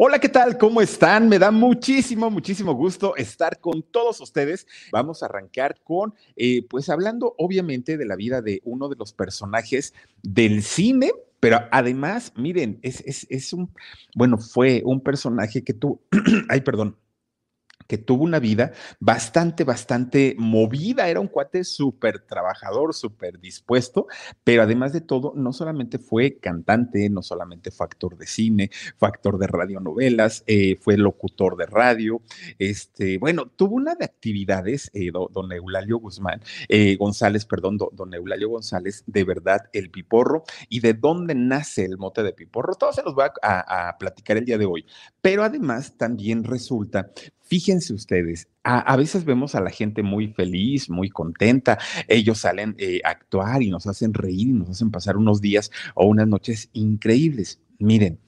Hola, ¿qué tal? ¿Cómo están? Me da muchísimo, muchísimo gusto estar con todos ustedes. Vamos a arrancar con, eh, pues hablando obviamente de la vida de uno de los personajes del cine, pero además, miren, es, es, es un, bueno, fue un personaje que tú, ay, perdón, que tuvo una vida bastante, bastante movida. Era un cuate súper trabajador, súper dispuesto, pero además de todo, no solamente fue cantante, no solamente fue actor de cine, fue actor de radionovelas, eh, fue locutor de radio. Este, bueno, tuvo una de actividades, eh, don Eulalio Guzmán, eh, González, perdón, don Eulalio González, de verdad, el piporro y de dónde nace el mote de piporro. Todo se los voy a platicar el día de hoy. Pero además también resulta Fíjense ustedes, a, veces vemos a la gente muy feliz, muy contenta. Ellos salen eh, a actuar y nos hacen reír y nos hacen pasar unos días o unas noches increíbles. Miren,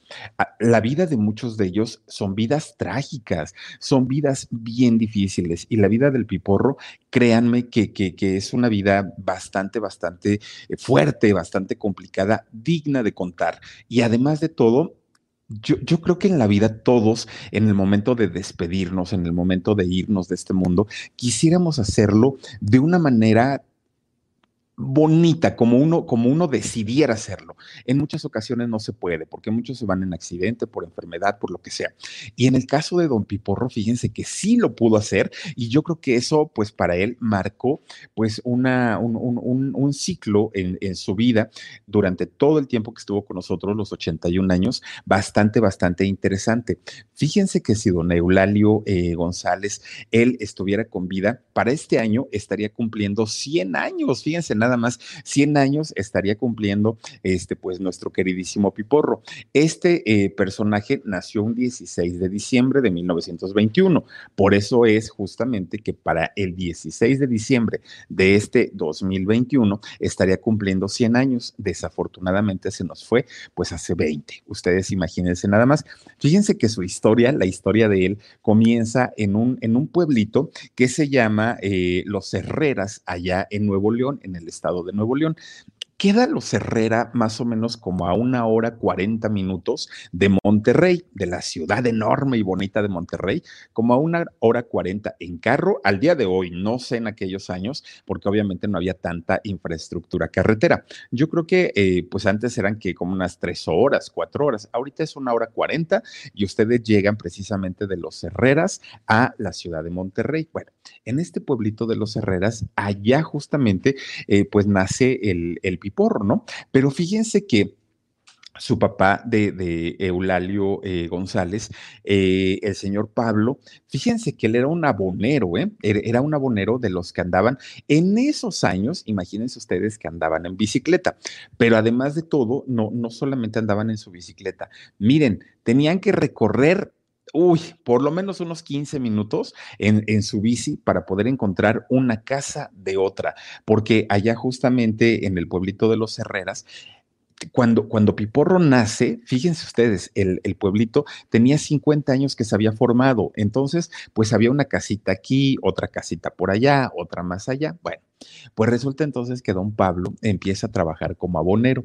la vida de muchos de ellos son vidas trágicas, son vidas bien difíciles y la vida del piporro, créanme que, que, que, es una vida bastante, bastante eh, fuerte, bastante complicada, digna de contar. Y además de todo, yo, creo que en la vida todos, en el momento de despedirnos, en el momento de irnos de este mundo, quisiéramos hacerlo de una manera bonita, como uno, como uno decidiera hacerlo. En muchas ocasiones no se puede, porque muchos se van en accidente, por enfermedad, por lo que sea. Y en el caso de Don Piporro, fíjense que sí lo pudo hacer y yo creo que eso, pues para él marcó pues una, un, ciclo en, en, su vida durante todo el tiempo que estuvo con nosotros, los 81 años, bastante, bastante interesante. Fíjense que si Don Eulalio eh, González, él estuviera con vida, para este año estaría cumpliendo 100 años, fíjense nada nada más 100 años estaría cumpliendo este, pues nuestro queridísimo Piporro. Este eh, personaje nació un 16 de diciembre de 1921. Por eso es justamente que para el 16 de diciembre de este 2021 estaría cumpliendo 100 años. Desafortunadamente se nos fue pues hace 20. Ustedes imagínense nada más. Fíjense que su historia, la historia de él, comienza en un, en un pueblito que se llama eh, Los Herreras, allá en Nuevo León, en el estado de Nuevo León. Queda Los Herrera más o menos como a una hora 40 minutos de Monterrey, de la ciudad enorme y bonita de Monterrey, como a una hora 40 en carro al día de hoy, no sé en aquellos años, porque obviamente no había tanta infraestructura carretera. Yo creo que eh, pues antes eran que como unas tres horas, cuatro horas, ahorita es una hora 40 y ustedes llegan precisamente de Los Herreras a la ciudad de Monterrey. Bueno, en este pueblito de Los Herreras, allá justamente eh, pues nace el, el porro, ¿no? Pero fíjense que su papá de, Eulalio eh, González, eh, el señor Pablo, fíjense que él era un abonero, ¿eh? Era un abonero de los que andaban en esos años, imagínense ustedes que andaban en bicicleta, pero además de todo, no, no solamente andaban en su bicicleta, miren, tenían que recorrer uy, por lo menos unos 15 minutos en, su bici para poder encontrar una casa de otra, porque allá justamente en el pueblito de los Herreras, cuando, cuando Piporro nace, fíjense ustedes, el, el, pueblito tenía 50 años que se había formado, entonces pues había una casita aquí, otra casita por allá, otra más allá, bueno. Pues resulta entonces que don Pablo empieza a trabajar como abonero.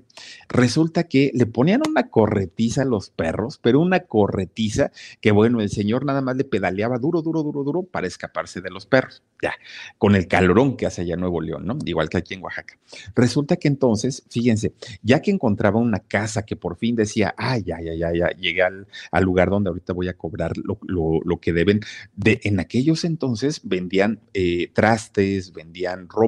Resulta que le ponían una corretiza a los perros, pero una corretiza que bueno, el señor nada más le pedaleaba duro, duro, duro, duro para escaparse de los perros. Ya, con el calorón que hace allá Nuevo León, ¿no? Igual que aquí en Oaxaca. Resulta que entonces, fíjense, ya que encontraba una casa que por fin decía, ay, ya, ya, ya, ya, llegué al, lugar donde ahorita voy a cobrar lo, que deben, de, en aquellos entonces vendían eh, trastes, vendían ropa,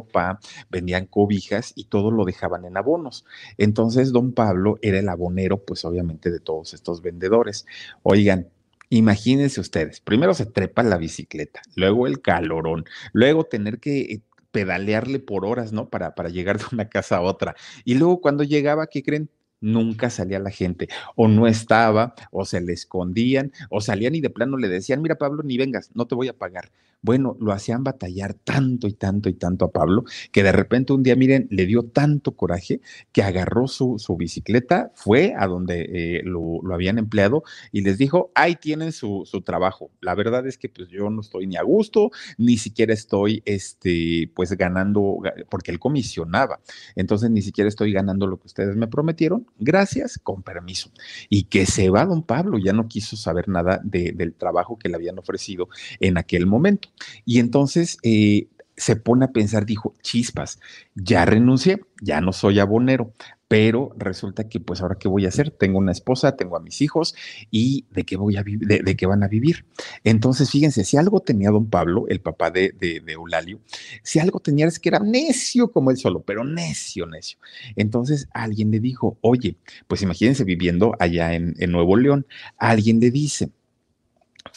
vendían cobijas y todo lo dejaban en abonos. Entonces, don Pablo era el abonero, pues obviamente, de todos estos vendedores. Oigan, Imagínense ustedes, primero se trepa la bicicleta, luego el calorón, luego tener que eh, pedalearle por horas, ¿no? Para, para llegar de una casa a otra. Y luego cuando llegaba, ¿qué creen? nunca salía la gente, o no estaba, o se le escondían, o salían y de plano le decían, mira Pablo, ni vengas, no te voy a pagar. Bueno, lo hacían batallar tanto y tanto y tanto a Pablo, que de repente un día, miren, le dio tanto coraje que agarró su, su bicicleta, fue a donde eh, lo, lo, habían empleado y les dijo, ahí tienen su, su, trabajo. La verdad es que pues yo no estoy ni a gusto, ni siquiera estoy, este, pues ganando, porque él comisionaba. Entonces ni siquiera estoy ganando lo que ustedes me prometieron gracias, con permiso. Y que se va don Pablo, ya no quiso saber nada del trabajo que le habían ofrecido en aquel momento. Y entonces eh, se pone a pensar, dijo, chispas, ya renuncié, ya no soy abonero, pero resulta que pues ahora qué voy a hacer, tengo una esposa, tengo a mis hijos y de qué voy a vivir, de, qué van a vivir. Entonces, fíjense, si algo tenía don Pablo, el papá de, de, Eulalio, si algo tenía es que era necio como él solo, pero necio, necio. Entonces alguien le dijo, oye, pues imagínense viviendo allá en, en Nuevo León, alguien le dice,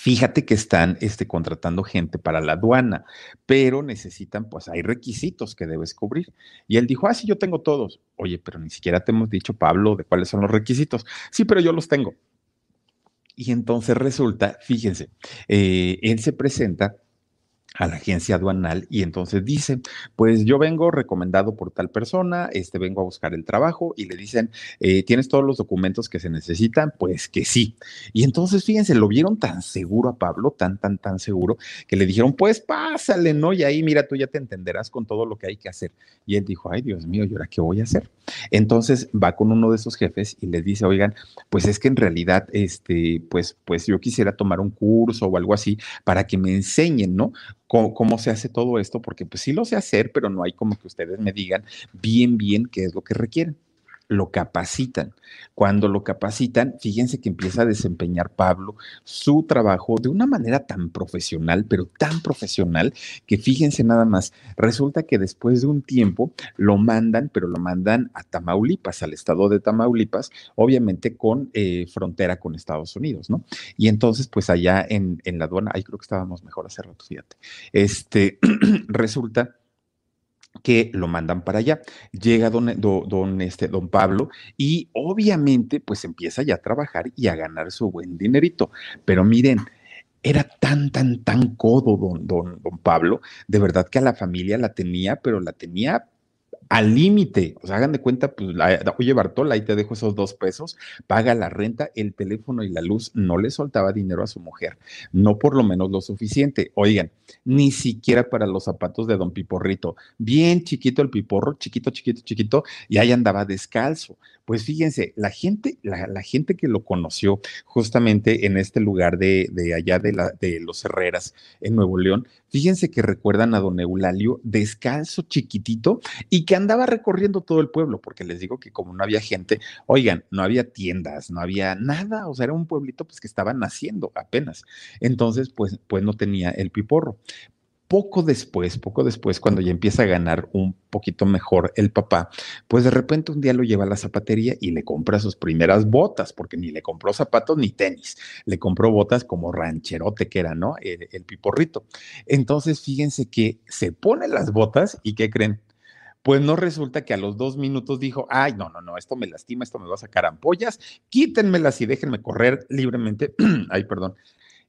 Fíjate que están este, contratando gente para la aduana, pero necesitan, pues hay requisitos que debes cubrir. Y él dijo, ah, sí, yo tengo todos. Oye, pero ni siquiera te hemos dicho, Pablo, de cuáles son los requisitos. Sí, pero yo los tengo. Y entonces resulta, fíjense, eh, él se presenta a la agencia aduanal y entonces dice, pues yo vengo recomendado por tal persona, este vengo a buscar el trabajo y le dicen, eh, ¿tienes todos los documentos que se necesitan? Pues que sí. Y entonces, fíjense, lo vieron tan seguro a Pablo, tan, tan, tan seguro, que le dijeron, pues pásale, ¿no? Y ahí, mira, tú ya te entenderás con todo lo que hay que hacer. Y él dijo, ay, Dios mío, ¿y ahora qué voy a hacer? Entonces va con uno de esos jefes y les dice, oigan, pues es que en realidad, este, pues, pues yo quisiera tomar un curso o algo así para que me enseñen, ¿no? Cómo, se hace todo esto, porque pues sí lo sé hacer, pero no hay como que ustedes me digan bien, bien qué es lo que requieren lo capacitan. Cuando lo capacitan, fíjense que empieza a desempeñar Pablo su trabajo de una manera tan profesional, pero tan profesional, que fíjense nada más, resulta que después de un tiempo lo mandan, pero lo mandan a Tamaulipas, al estado de Tamaulipas, obviamente con eh, frontera con Estados Unidos, ¿no? Y entonces, pues allá en, en la aduana, ahí creo que estábamos mejor hace rato, fíjate, este, resulta que lo mandan para allá. Llega don, don, este, don Pablo y obviamente pues empieza ya a trabajar y a ganar su buen dinerito. Pero miren, era tan, tan, tan codo don, don, don Pablo, de verdad que a la familia la tenía, pero la tenía al límite. O sea, hagan de cuenta, pues, oye, Bartol, ahí te dejo esos dos pesos, paga la renta, el teléfono y la luz. No le soltaba dinero a su mujer, no por lo menos lo suficiente. Oigan, ni siquiera para los zapatos de don Piporrito. Bien chiquito el Piporro, chiquito, chiquito, chiquito, y ahí andaba descalzo. Pues fíjense, la gente, la, gente que lo conoció justamente en este lugar de, de allá de, la, de los Herreras, en Nuevo León, fíjense que recuerdan a don Eulalio descalzo, chiquitito, y que andaba recorriendo todo el pueblo, porque les digo que como no había gente, oigan, no había tiendas, no había nada, o sea, era un pueblito pues que estaba naciendo apenas. Entonces, pues, pues no tenía el piporro poco después, poco después, cuando ya empieza a ganar un poquito mejor el papá, pues de repente un día lo lleva a la zapatería y le compra sus primeras botas, porque ni le compró zapatos ni tenis, le compró botas como rancherote que era, ¿no? El, el piporrito. Entonces, fíjense que se pone las botas y ¿qué creen? Pues no resulta que a los dos minutos dijo, ay, no, no, no, esto me lastima, esto me va a sacar ampollas, quítenmelas y déjenme correr libremente, ay, perdón,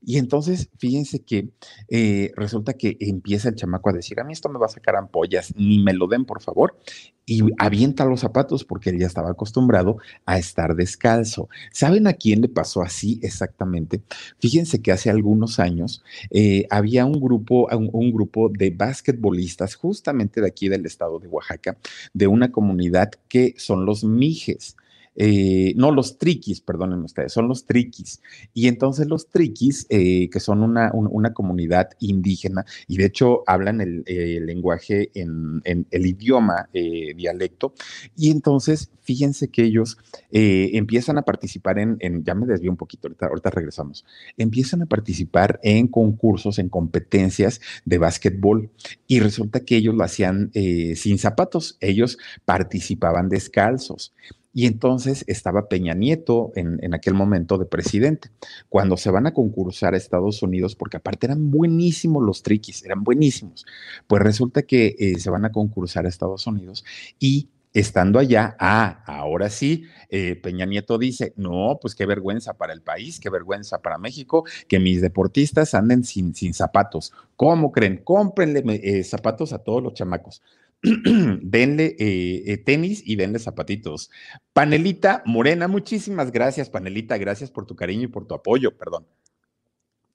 Y entonces, fíjense que eh, resulta que empieza el chamaco a decir, a mí esto me va a sacar ampollas, ni me lo den, por favor. Y avienta los zapatos porque él ya estaba acostumbrado a estar descalzo. ¿Saben a quién le pasó así exactamente? Fíjense que hace algunos años eh, había un grupo, un, grupo de basquetbolistas justamente de aquí del estado de Oaxaca, de una comunidad que son los Mijes. Eh, no, los triquis, perdonen ustedes, son los triquis. Y entonces los triquis, eh, que son una, una, comunidad indígena, y de hecho hablan el, lenguaje en, el idioma eh, dialecto, y entonces fíjense que ellos empiezan a participar en, ya me desvío un poquito, ahorita regresamos, empiezan a participar en concursos, en competencias de básquetbol, y resulta que ellos lo hacían sin zapatos, ellos participaban descalzos. Y entonces estaba Peña Nieto en, aquel momento de presidente. Cuando se van a concursar a Estados Unidos, porque aparte eran buenísimos los triquis, eran buenísimos, pues resulta que eh, se van a concursar a Estados Unidos y estando allá, ah, ahora sí, eh, Peña Nieto dice, no, pues qué vergüenza para el país, qué vergüenza para México, que mis deportistas anden sin, sin zapatos. ¿Cómo creen? Cómprenle eh, zapatos a todos los chamacos. denle eh, eh, tenis y denle zapatitos. Panelita Morena, muchísimas gracias, Panelita, gracias por tu cariño y por tu apoyo, perdón.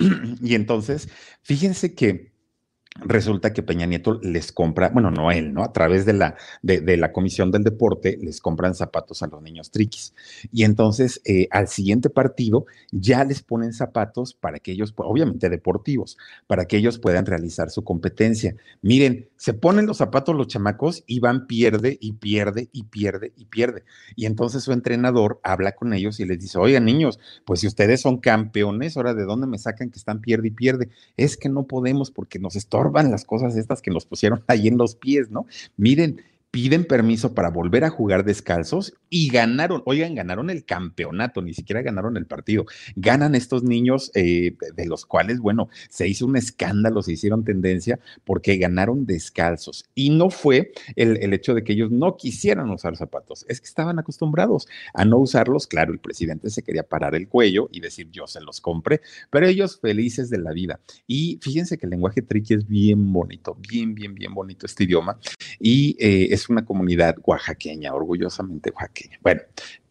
y entonces, fíjense que resulta que Peña Nieto les compra, bueno, no él, ¿no? A través de la, de, la Comisión del Deporte les compran zapatos a los niños triquis. Y entonces eh, al siguiente partido ya les ponen zapatos para que ellos, obviamente deportivos, para que ellos puedan realizar su competencia. Miren, se ponen los zapatos los chamacos y van, pierde y pierde y pierde y pierde. Y entonces su entrenador habla con ellos y les dice, oigan niños, pues si ustedes son campeones, ahora de dónde me sacan que están pierde y pierde. Es que no podemos porque nos está van las cosas estas que nos pusieron ahí en los pies, ¿no? Miren, piden permiso para volver a jugar descalzos y ganaron, oigan, ganaron el campeonato, ni siquiera ganaron el partido. Ganan estos niños eh, de los cuales, bueno, se hizo un escándalo, se hicieron tendencia porque ganaron descalzos. Y no fue el, el hecho de que ellos no quisieran usar zapatos, es que estaban acostumbrados a no usarlos. Claro, el presidente se quería parar el cuello y decir yo se los compré, pero ellos felices de la vida. Y fíjense que el lenguaje triqui es bien bonito, bien, bien, bien bonito este idioma. Y eh, es una comunidad oaxaqueña, orgullosamente oaxaqueña. Bueno,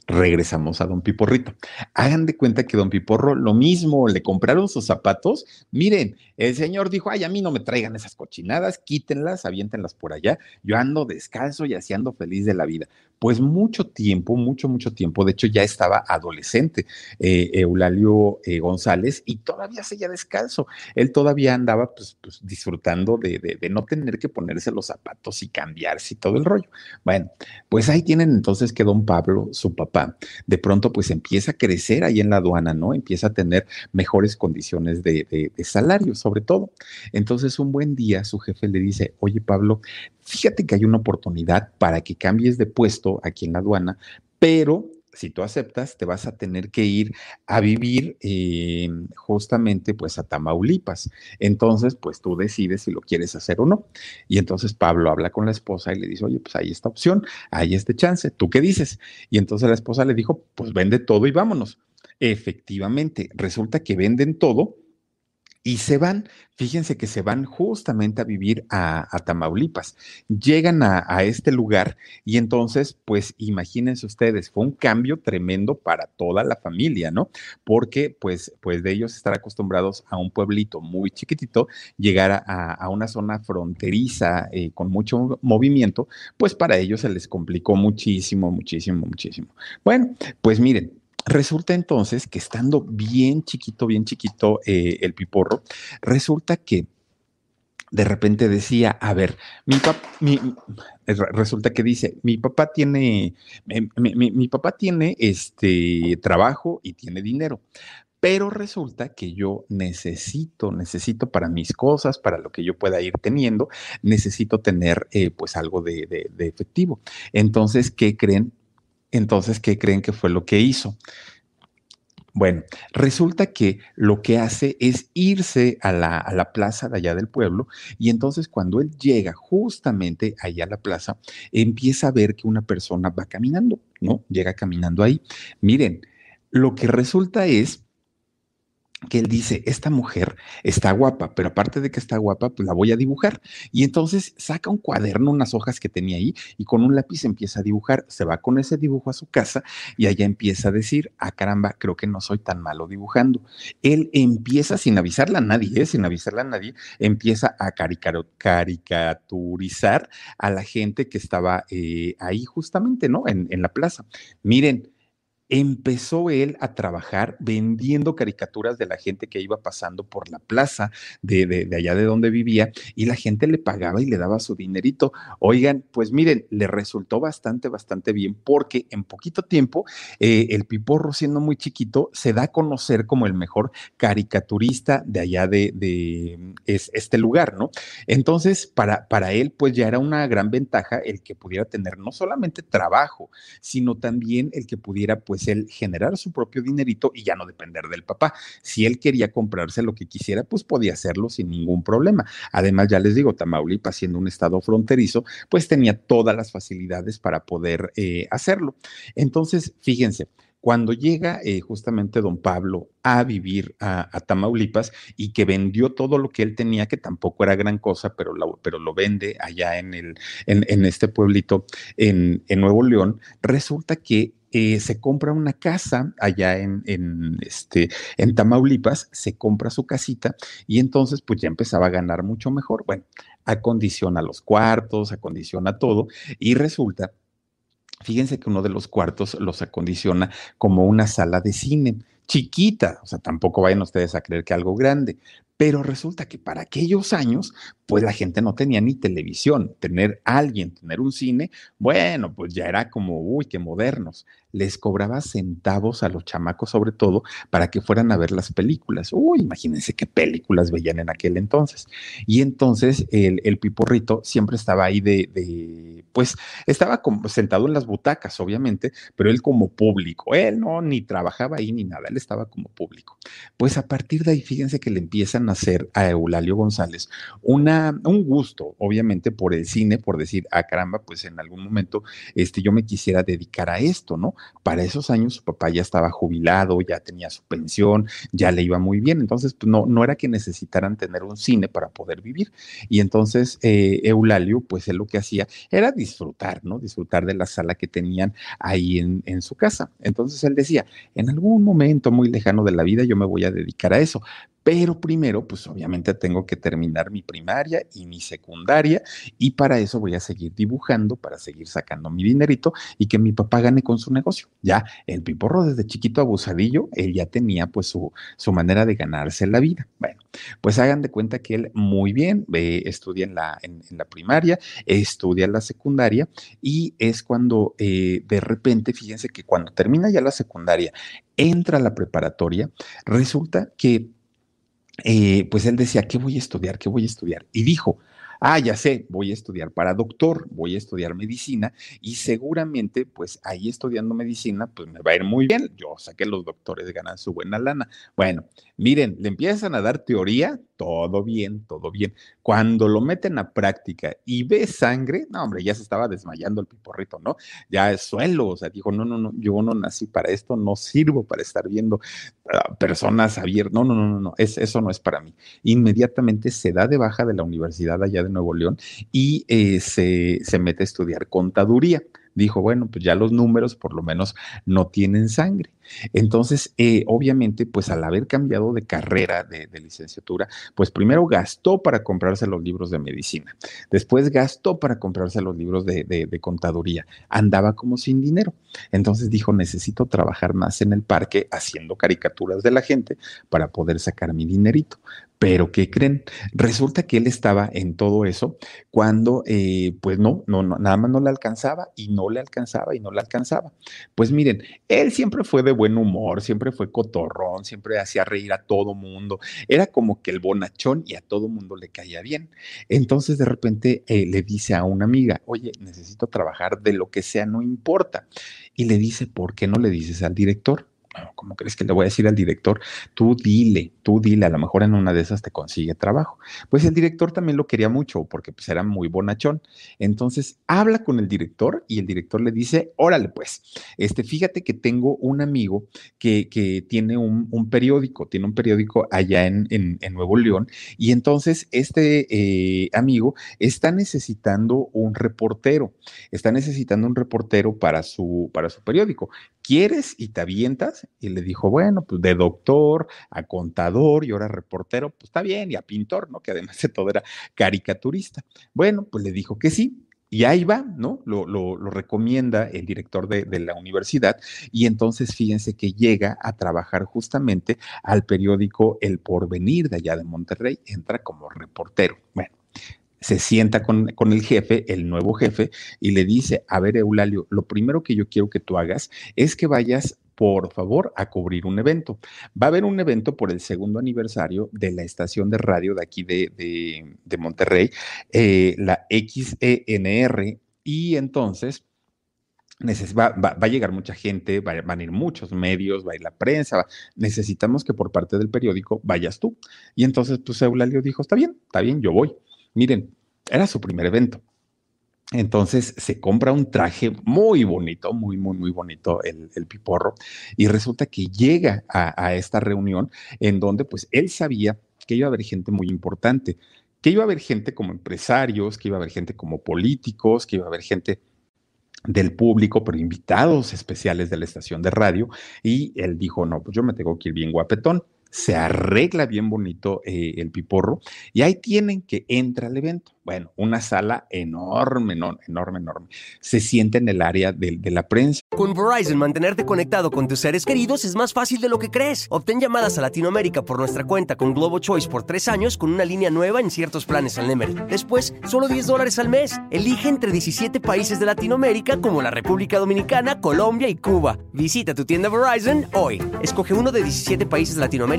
regresamos a don Piporrito. Hagan de cuenta que don Piporro lo mismo, le compraron sus zapatos. Miren, el señor dijo, ay, a mí no me traigan esas cochinadas, quítenlas, aviéntenlas por allá. Yo ando descalzo y así ando feliz de la vida. Pues mucho tiempo, mucho, mucho tiempo. De hecho, ya estaba adolescente eh, Eulalio eh, González y todavía seguía descalzo. Él todavía andaba pues, pues disfrutando de, de, no tener que ponerse los zapatos y cambiarse y todo el rollo. Bueno, pues ahí tienen entonces que don Pablo, su papá, de pronto pues empieza a crecer ahí en la aduana, ¿no? Empieza a tener mejores condiciones de, de salario, sobre todo. Entonces un buen día su jefe le dice, oye Pablo, fíjate que hay una oportunidad para que cambies de puesto aquí en la aduana, pero si tú aceptas, te vas a tener que ir a vivir em, justamente pues a Tamaulipas. Entonces, pues tú decides si lo quieres hacer o no. Y entonces Pablo habla con la esposa y le dice, oye, pues hay esta opción, hay este chance, ¿tú qué dices? Y entonces la esposa le dijo, pues vende todo y vámonos. Efectivamente, resulta que venden todo y se van, fíjense que se van justamente a vivir a, Tamaulipas. Llegan a, este lugar y entonces, pues imagínense ustedes, fue un cambio tremendo para toda la familia, ¿no? Porque pues, pues de ellos estar acostumbrados a un pueblito muy chiquitito, llegar a, una zona fronteriza eh, con mucho movimiento, pues para ellos se les complicó muchísimo, muchísimo, muchísimo. Bueno, pues miren, Resulta entonces que estando bien chiquito, bien chiquito eh, el piporro, resulta que de repente decía, a ver, mi papá, resulta que dice, mi papá tiene, mi, papá tiene este trabajo y tiene dinero, pero resulta que yo necesito, necesito para mis cosas, para lo que yo pueda ir teniendo, necesito tener eh, pues algo de, de efectivo. Entonces, ¿qué creen? Entonces, ¿qué creen que fue lo que hizo? Bueno, resulta que lo que hace es irse a la, plaza de allá del pueblo y entonces cuando él llega justamente allá a la plaza, empieza a ver que una persona va caminando, ¿no? Llega caminando ahí. Miren, lo que resulta es que él dice, esta mujer está guapa, pero aparte de que está guapa, pues la voy a dibujar. Y entonces saca un cuaderno, unas hojas que tenía ahí, y con un lápiz empieza a dibujar. Se va con ese dibujo a su casa y allá empieza a decir, ah, caramba, creo que no soy tan malo dibujando. Él empieza, sin avisarle a nadie, ¿eh? sin avisarle a nadie, empieza a caricaturizar a la gente que estaba eh, ahí justamente, ¿no? En, en la plaza. Miren, empezó él a trabajar vendiendo caricaturas de la gente que iba pasando por la plaza de, allá de donde vivía y la gente le pagaba y le daba su dinerito. Oigan, pues miren, le resultó bastante, bastante bien porque en poquito tiempo eh, el Piporro, siendo muy chiquito, se da a conocer como el mejor caricaturista de allá de, este lugar, ¿no? Entonces, para, para él, pues ya era una gran ventaja el que pudiera tener no solamente trabajo, sino también el que pudiera, pues, el generar su propio dinerito y ya no depender del papá. Si él quería comprarse lo que quisiera, pues podía hacerlo sin ningún problema. Además, ya les digo, Tamaulipas siendo un estado fronterizo, pues tenía todas las facilidades para poder eh, hacerlo. Entonces, fíjense, cuando llega eh, justamente don Pablo a vivir a, Tamaulipas y que vendió todo lo que él tenía, que tampoco era gran cosa, pero pero lo vende allá en, el, en, este pueblito en, en Nuevo León, resulta que eh, se compra una casa allá en, en, este, en Tamaulipas, se compra su casita y entonces pues ya empezaba a ganar mucho mejor. Bueno, acondiciona los cuartos, acondiciona todo y resulta, fíjense que uno de los cuartos los acondiciona como una sala de cine chiquita, o sea, tampoco vayan ustedes a creer que algo grande, pero resulta que para aquellos años, pues la gente no tenía ni televisión. Tener alguien, tener un cine, bueno, pues ya era como, uy, qué modernos. Les cobraba centavos a los chamacos, sobre todo, para que fueran a ver las películas. Uy, imagínense qué películas veían en aquel entonces. Y entonces el, piporrito siempre estaba ahí de, de, pues estaba como sentado en las butacas, obviamente, pero él como público. Él no, ni trabajaba ahí ni nada, él estaba como público. Pues a partir de ahí, fíjense que le empiezan hacer a Eulalio González una, un gusto, obviamente, por el cine, por decir, ah, caramba, pues en algún momento este, yo me quisiera dedicar a esto, ¿no? Para esos años su papá ya estaba jubilado, ya tenía su pensión, ya le iba muy bien, entonces pues, no, no era que necesitaran tener un cine para poder vivir. Y entonces eh, Eulalio, pues él lo que hacía era disfrutar, ¿no? Disfrutar de la sala que tenían ahí en, en su casa. Entonces él decía, en algún momento muy lejano de la vida yo me voy a dedicar a eso, pero primero, pues obviamente tengo que terminar mi primaria y mi secundaria y para eso voy a seguir dibujando, para seguir sacando mi dinerito y que mi papá gane con su negocio. Ya el piporro desde chiquito abusadillo, él ya tenía pues su, su manera de ganarse la vida. Bueno, pues hagan de cuenta que él muy bien eh, estudia en la, en, la primaria, estudia en la secundaria y es cuando eh, de repente, fíjense que cuando termina ya la secundaria, entra a la preparatoria, resulta que eh, pues él decía, ¿qué voy a estudiar? ¿Qué voy a estudiar? Y dijo, ah, ya sé, voy a estudiar para doctor, voy a estudiar medicina y seguramente, pues ahí estudiando medicina, pues me va a ir muy bien. Yo sé que los doctores ganan su buena lana. Bueno, miren, le empiezan a dar teoría, todo bien, todo bien. Cuando lo meten a práctica y ve sangre, no, hombre, ya se estaba desmayando el piporrito, ¿no? Ya es suelo, o sea, dijo, no, no, no, yo no nací para esto, no sirvo para estar viendo uh, personas abiertas, no, no, no, no, no, es, eso no es para mí. Inmediatamente se da de baja de la universidad allá de Nuevo León y eh, se, se mete a estudiar contaduría dijo, bueno, pues ya los números por lo menos no tienen sangre. Entonces, eh, obviamente, pues al haber cambiado de carrera de, licenciatura, pues primero gastó para comprarse los libros de medicina, después gastó para comprarse los libros de, contaduría, andaba como sin dinero. Entonces dijo, necesito trabajar más en el parque haciendo caricaturas de la gente para poder sacar mi dinerito. Pero ¿qué creen? Resulta que él estaba en todo eso cuando, eh, pues no, no, no, nada más no le alcanzaba y no le alcanzaba y no le alcanzaba. Pues miren, él siempre fue de buen humor, siempre fue cotorrón, siempre hacía reír a todo mundo. Era como que el bonachón y a todo mundo le caía bien. Entonces de repente eh, le dice a una amiga, oye, necesito trabajar de lo que sea, no importa. Y le dice, ¿por qué no le dices al director? ¿Cómo crees que le voy a decir al director? Tú dile, tú dile, a lo mejor en una de esas te consigue trabajo. Pues el director también lo quería mucho porque pues era muy bonachón. Entonces habla con el director y el director le dice, órale pues, este, fíjate que tengo un amigo que, que tiene un, periódico, tiene un periódico allá en, en, Nuevo León y entonces este eh, amigo está necesitando un reportero, está necesitando un reportero para su, para su periódico. ¿Quieres y te avientas? Y le dijo, bueno, pues de doctor a contador y ahora reportero, pues está bien, y a pintor, ¿no? Que además de todo era caricaturista. Bueno, pues le dijo que sí. Y ahí va, ¿no? Lo, lo, recomienda el director de, de, la universidad y entonces fíjense que llega a trabajar justamente al periódico El Porvenir de allá de Monterrey, entra como reportero. Bueno, se sienta con, con, el jefe, el nuevo jefe, y le dice, a ver, Eulalio, lo primero que yo quiero que tú hagas es que vayas por favor, a cubrir un evento. Va a haber un evento por el segundo aniversario de la estación de radio de aquí de, Monterrey, eh, la XENR, y entonces... Va, va, a llegar mucha gente, van a ir muchos medios, va a ir la prensa, necesitamos que por parte del periódico vayas tú. Y entonces, pues Eulalio dijo, está bien, está bien, yo voy. Miren, era su primer evento. Entonces se compra un traje muy bonito, muy, muy, muy bonito el, piporro, y resulta que llega a, esta reunión en donde pues él sabía que iba a haber gente muy importante, que iba a haber gente como empresarios, que iba a haber gente como políticos, que iba a haber gente del público, pero invitados especiales de la estación de radio, y él dijo, no, pues yo me tengo que ir bien guapetón se arregla bien bonito eh, el piporro y ahí tienen que entra al evento. Bueno, una sala enorme, enorme, enorme, enorme. Se siente en el área de, de, la prensa. Con Verizon, mantenerte conectado con tus seres queridos es más fácil de lo que crees. Obtén llamadas a Latinoamérica por nuestra cuenta con Globo Choice por tres años con una línea nueva en ciertos planes al Nemer. Después, solo 10 dólares al mes. Elige entre 17 países de Latinoamérica como la República Dominicana, Colombia y Cuba. Visita tu tienda Verizon hoy. Escoge uno de 17 países de Latinoamérica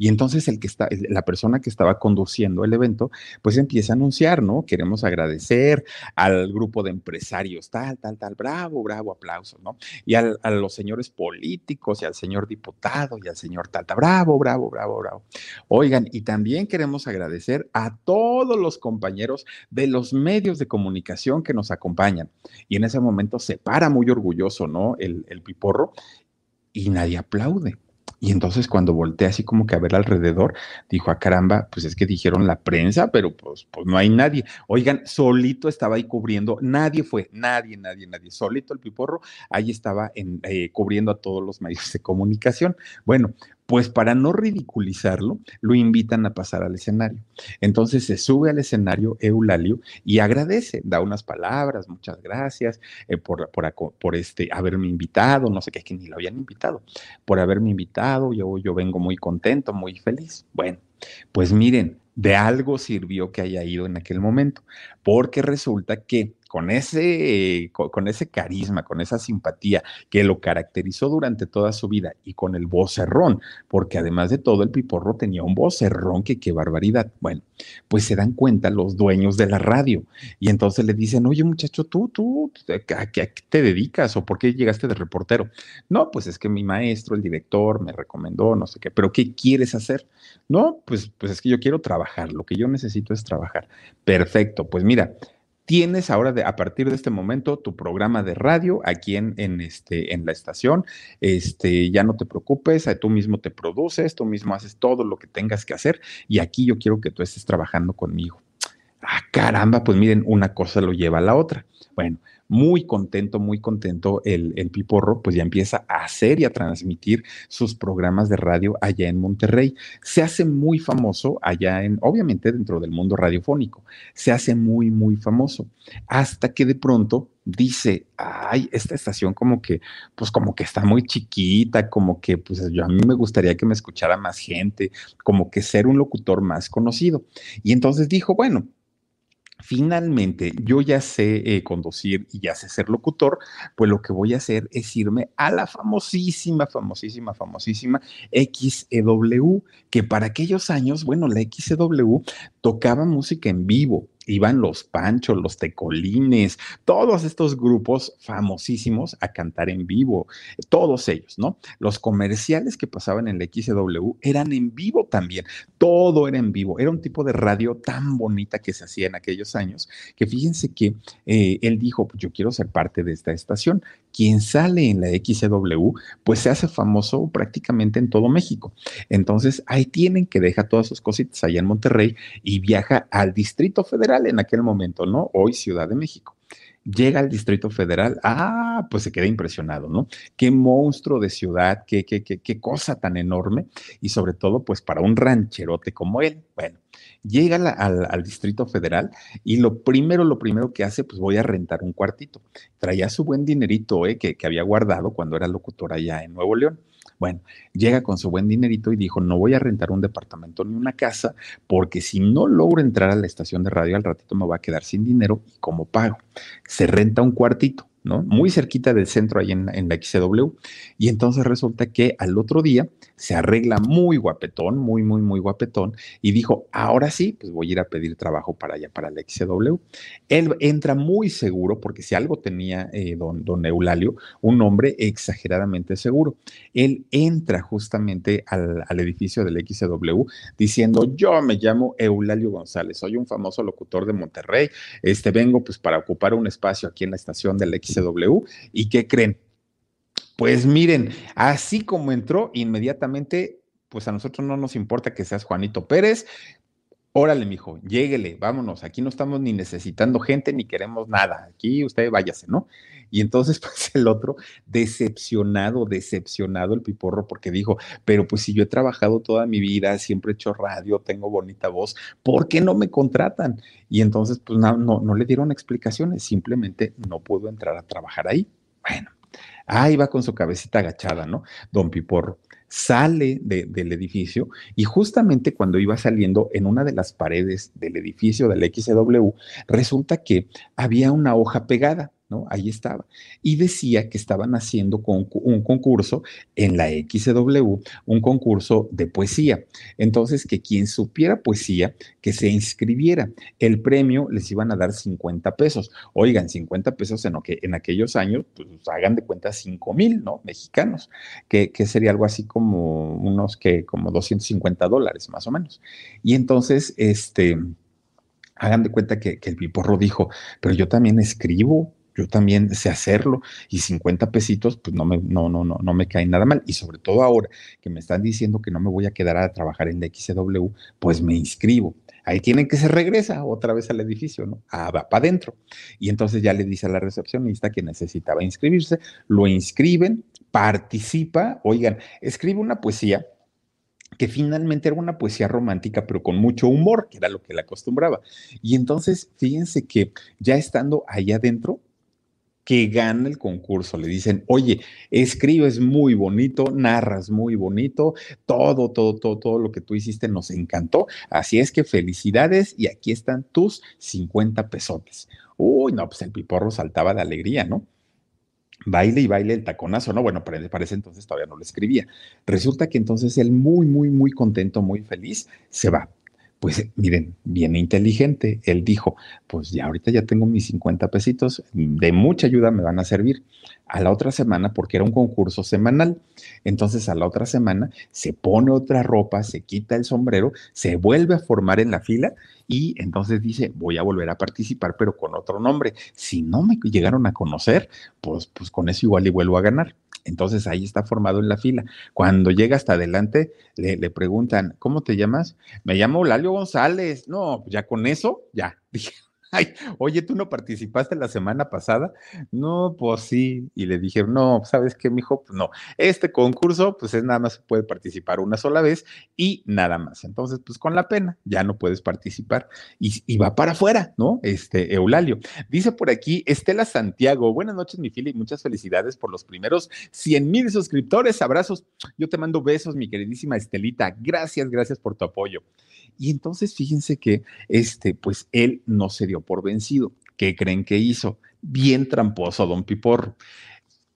Y entonces el que está, la persona que estaba conduciendo el evento, pues empieza a anunciar, ¿no? Queremos agradecer al grupo de empresarios, tal, tal, tal, bravo, bravo, aplausos, ¿no? Y a los señores políticos y al señor diputado y al señor tal, tal, bravo, bravo, bravo, bravo. Oigan, y también queremos agradecer a todos los compañeros de los medios de comunicación que nos acompañan. Y en ese momento se para muy orgulloso, ¿no? El, el piporro y nadie aplaude. Y entonces cuando volteé así como que a ver alrededor, dijo, a ah, caramba, pues es que dijeron la prensa, pero pues, pues no hay nadie. Oigan, solito estaba ahí cubriendo, nadie fue, nadie, nadie, nadie, solito el piporro, ahí estaba en, eh, cubriendo a todos los medios de comunicación. Bueno, pues para no ridiculizarlo, lo invitan a pasar al escenario. Entonces se sube al escenario Eulalio y agradece, da unas palabras, muchas gracias eh, por, por, este, haberme invitado, no sé qué, que ni lo habían invitado, por haberme invitado, yo, yo vengo muy contento, muy feliz. Bueno, pues miren, de algo sirvió que haya ido en aquel momento, porque resulta que con ese, con, ese carisma, con esa simpatía que lo caracterizó durante toda su vida y con el vocerrón, porque además de todo el piporro tenía un vocerrón que qué barbaridad. Bueno, pues se dan cuenta los dueños de la radio y entonces le dicen, oye muchacho, tú, tú, ¿a qué, te dedicas o por qué llegaste de reportero? No, pues es que mi maestro, el director, me recomendó, no sé qué, pero ¿qué quieres hacer? No, pues, pues es que yo quiero trabajar, lo que yo necesito es trabajar. Perfecto, pues mira, tienes ahora de, a partir de este momento tu programa de radio aquí en, en, este, en la estación, este, ya no te preocupes, tú mismo te produces, tú mismo haces todo lo que tengas que hacer y aquí yo quiero que tú estés trabajando conmigo. Ah, caramba, pues miren, una cosa lo lleva a la otra. Bueno, muy contento, muy contento el, el, Piporro, pues ya empieza a hacer y a transmitir sus programas de radio allá en Monterrey. Se hace muy famoso allá en, obviamente dentro del mundo radiofónico, se hace muy, muy famoso, hasta que de pronto dice, ay, esta estación como que, pues como que está muy chiquita, como que, pues yo a mí me gustaría que me escuchara más gente, como que ser un locutor más conocido. Y entonces dijo, bueno, finalmente yo ya sé eh, conducir y ya sé ser locutor, pues lo que voy a hacer es irme a la famosísima, famosísima, famosísima XEW, que para aquellos años, bueno, la XEW tocaba música en vivo iban los Panchos, los Tecolines, todos estos grupos famosísimos a cantar en vivo, todos ellos, ¿no? Los comerciales que pasaban en la XW eran en vivo también, todo era en vivo, era un tipo de radio tan bonita que se hacía en aquellos años, que fíjense que eh, él dijo, pues yo quiero ser parte de esta estación, quien sale en la XW, pues se hace famoso prácticamente en todo México. Entonces, ahí tienen que dejar todas sus cositas allá en Monterrey y viaja al Distrito Federal en aquel momento, ¿no? Hoy Ciudad de México. Llega al Distrito Federal, ah, pues se queda impresionado, ¿no? Qué monstruo de ciudad, qué, qué, qué, qué cosa tan enorme y sobre todo, pues para un rancherote como él. Bueno, llega al, Distrito Federal y lo primero, lo primero que hace, pues voy a rentar un cuartito. Traía su buen dinerito eh, que, que había guardado cuando era locutor allá en Nuevo León. Bueno, llega con su buen dinerito y dijo, no voy a rentar un departamento ni una casa, porque si no logro entrar a la estación de radio al ratito me va a quedar sin dinero y como pago. Se renta un cuartito. ¿No? Muy cerquita del centro ahí en, en, la XW. Y entonces resulta que al otro día se arregla muy guapetón, muy, muy, muy guapetón, y dijo, ahora sí, pues voy a ir a pedir trabajo para allá, para la XW. Él entra muy seguro, porque si algo tenía eh, don, don Eulalio, un hombre exageradamente seguro. Él entra justamente al, al edificio del XW diciendo, yo me llamo Eulalio González, soy un famoso locutor de Monterrey, este vengo pues para ocupar un espacio aquí en la estación del XW, ¿y qué creen? Pues miren, así como entró, inmediatamente, pues a nosotros no nos importa que seas Juanito Pérez. Órale, mijo, lléguele, vámonos. Aquí no estamos ni necesitando gente ni queremos nada. Aquí usted váyase, ¿no? Y entonces, pues el otro, decepcionado, decepcionado el piporro, porque dijo, pero pues si yo he trabajado toda mi vida, siempre he hecho radio, tengo bonita voz, ¿por qué no me contratan? Y entonces, pues no, no, no le dieron explicaciones, simplemente no pudo entrar a trabajar ahí. Bueno, Ahí va con su cabecita agachada, ¿no? Don Piporro sale del edificio y justamente cuando iba saliendo en una de las paredes del edificio del XW, resulta que había una hoja pegada. ¿No? Ahí estaba. Y decía que estaban haciendo un concurso en la XW, un concurso de poesía. Entonces, que quien supiera poesía, que se inscribiera. El premio les iban a dar 50 pesos. Oigan, 50 pesos en, que, en aquellos años, pues hagan de cuenta 5 mil, ¿no? Mexicanos, que, sería algo así como unos que, como 250 dólares más o menos. Y entonces, este hagan de cuenta que, que, el piporro dijo, pero yo también escribo, yo también sé hacerlo y 50 pesitos, pues no me, no, no, no, no me cae nada mal. Y sobre todo ahora que me están diciendo que no me voy a quedar a trabajar en la XW, pues me inscribo. Ahí tienen que se regresa otra vez al edificio, ¿no? Ah, va para adentro. Y entonces ya le dice a la recepcionista que necesitaba inscribirse, lo inscriben, participa, oigan, escribe una poesía que finalmente era una poesía romántica, pero con mucho humor, que era lo que le acostumbraba. Y entonces, fíjense que ya estando ahí adentro, que gana el concurso. Le dicen, oye, escribes muy bonito, narras muy bonito, todo, todo, todo, todo lo que tú hiciste nos encantó. Así es que felicidades y aquí están tus 50 pesotes. Uy, no, pues el piporro saltaba de alegría, ¿no? Baile y baile el taconazo, ¿no? Bueno, para, para ese entonces todavía no lo escribía. Resulta que entonces él muy, muy, muy contento, muy feliz, se va Pues miren, bien inteligente, él dijo, pues ya ahorita ya tengo mis 50 pesitos, de mucha ayuda me van a servir. A la otra semana, porque era un concurso semanal, entonces a la otra semana se pone otra ropa, se quita el sombrero, se vuelve a formar en la fila y entonces dice, voy a volver a participar, pero con otro nombre. Si no me llegaron a conocer, pues, pues con eso igual y vuelvo a ganar. Entonces ahí está formado en la fila. Cuando llega hasta adelante, le, preguntan, ¿cómo te llamas? Me llamo Lalio González. No, ya con eso, ya. Dije, Ay, oye, ¿tú no participaste la semana pasada? No, pues sí. Y le dijeron, no, ¿sabes qué, mijo? Pues no. Este concurso, pues es nada más puede participar una sola vez y nada más. Entonces, pues con la pena, ya no puedes participar. Y, va para afuera, ¿no? Este, Eulalio. Dice por aquí Estela Santiago, buenas noches, mi fila, y muchas felicidades por los primeros 100 mil suscriptores. Abrazos. Yo te mando besos, mi queridísima Estelita. Gracias, gracias por tu apoyo. Y entonces fíjense que este, pues él no se dio por vencido. ¿Qué creen que hizo? Bien tramposo, don Piporro.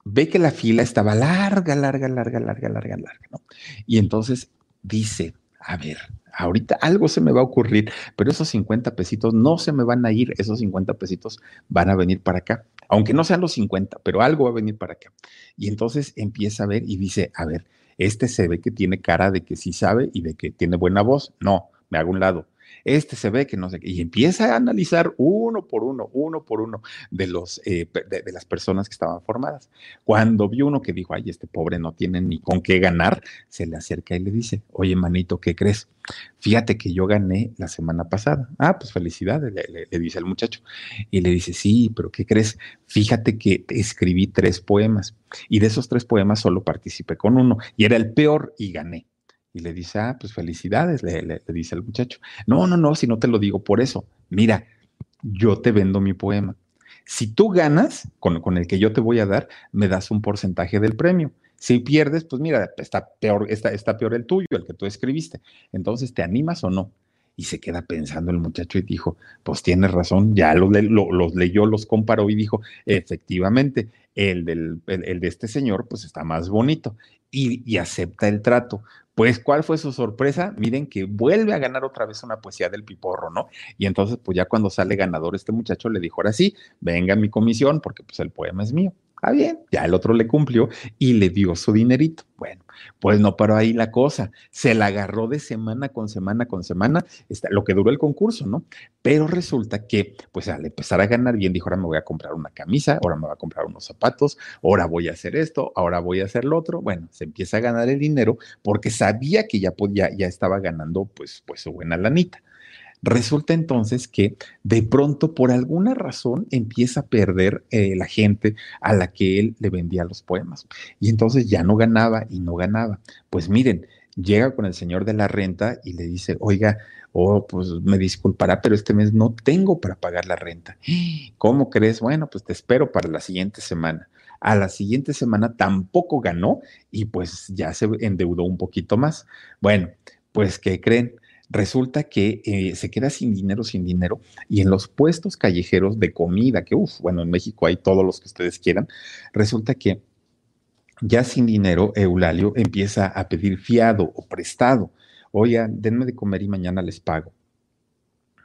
Ve que la fila estaba larga, larga, larga, larga, larga, larga, ¿no? Y entonces dice, a ver, ahorita algo se me va a ocurrir, pero esos 50 pesitos no se me van a ir, esos 50 pesitos van a venir para acá, aunque no sean los 50, pero algo va a venir para acá. Y entonces empieza a ver y dice, a ver, este se ve que tiene cara de que sí sabe y de que tiene buena voz. No, me hago un lado. Este se ve que no sé qué. Y empieza a analizar uno por uno, uno por uno de, los, eh, de, las personas que estaban formadas. Cuando vio uno que dijo, ay, este pobre no tiene ni con qué ganar, se le acerca y le dice, oye, manito, ¿qué crees? Fíjate que yo gané la semana pasada. Ah, pues felicidades, le, le dice el muchacho. Y le dice, sí, pero ¿qué crees? Fíjate que escribí tres poemas y de esos tres poemas solo participé con uno y era el peor y gané. Y le dice, ah, pues felicidades, le, dice el muchacho. No, no, no, si no te lo digo por eso. Mira, yo te vendo mi poema. Si tú ganas con, con, el que yo te voy a dar, me das un porcentaje del premio. Si pierdes, pues mira, está peor, está, está peor el tuyo, el que tú escribiste. Entonces, ¿te animas o no? Y se queda pensando el muchacho y dijo, pues tienes razón, ya los, los leyó, los comparó y dijo, efectivamente, el, del, el, de este señor pues está más bonito y acepta el trato. Pues, ¿cuál fue su sorpresa? Miren que vuelve a ganar otra vez una poesía del piporro, ¿no? Y entonces, pues ya cuando sale ganador este muchacho le dijo, ahora sí, venga mi comisión, porque pues el poema es mío. Ah, bien, ya el otro le cumplió y le dio su dinerito. Bueno, pues no paró ahí la cosa. Se la agarró de semana con semana con semana, lo que duró el concurso, ¿no? Pero resulta que, pues al empezar a ganar bien, dijo, ahora me voy a comprar una camisa, ahora me voy a comprar unos zapatos, ahora voy a hacer esto, ahora voy a hacer lo otro. Bueno, se empieza a ganar el dinero porque sabía que ya, podía, ya estaba ganando, pues, pues su buena lanita. Resulta entonces que de pronto, por alguna razón, empieza a perder eh, la gente a la que él le vendía los poemas. Y entonces ya no ganaba y no ganaba. Pues miren, llega con el señor de la renta y le dice, oiga, oh, pues me disculpará, pero este mes no tengo para pagar la renta. ¿Cómo crees? Bueno, pues te espero para la siguiente semana. A la siguiente semana tampoco ganó y pues ya se endeudó un poquito más. Bueno, pues ¿qué creen? Resulta que eh, se queda sin dinero, sin dinero, y en los puestos callejeros de comida, que, uff, bueno, en México hay todos los que ustedes quieran, resulta que ya sin dinero, Eulalio empieza a pedir fiado o prestado. Oigan, denme de comer y mañana les pago.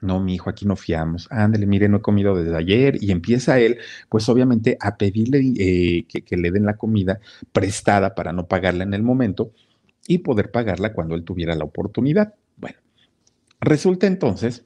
No, mi hijo, aquí no fiamos. Ándale, mire, no he comido desde ayer. Y empieza él, pues obviamente, a pedirle eh, que, que le den la comida prestada para no pagarla en el momento y poder pagarla cuando él tuviera la oportunidad. Bueno, Resulta entonces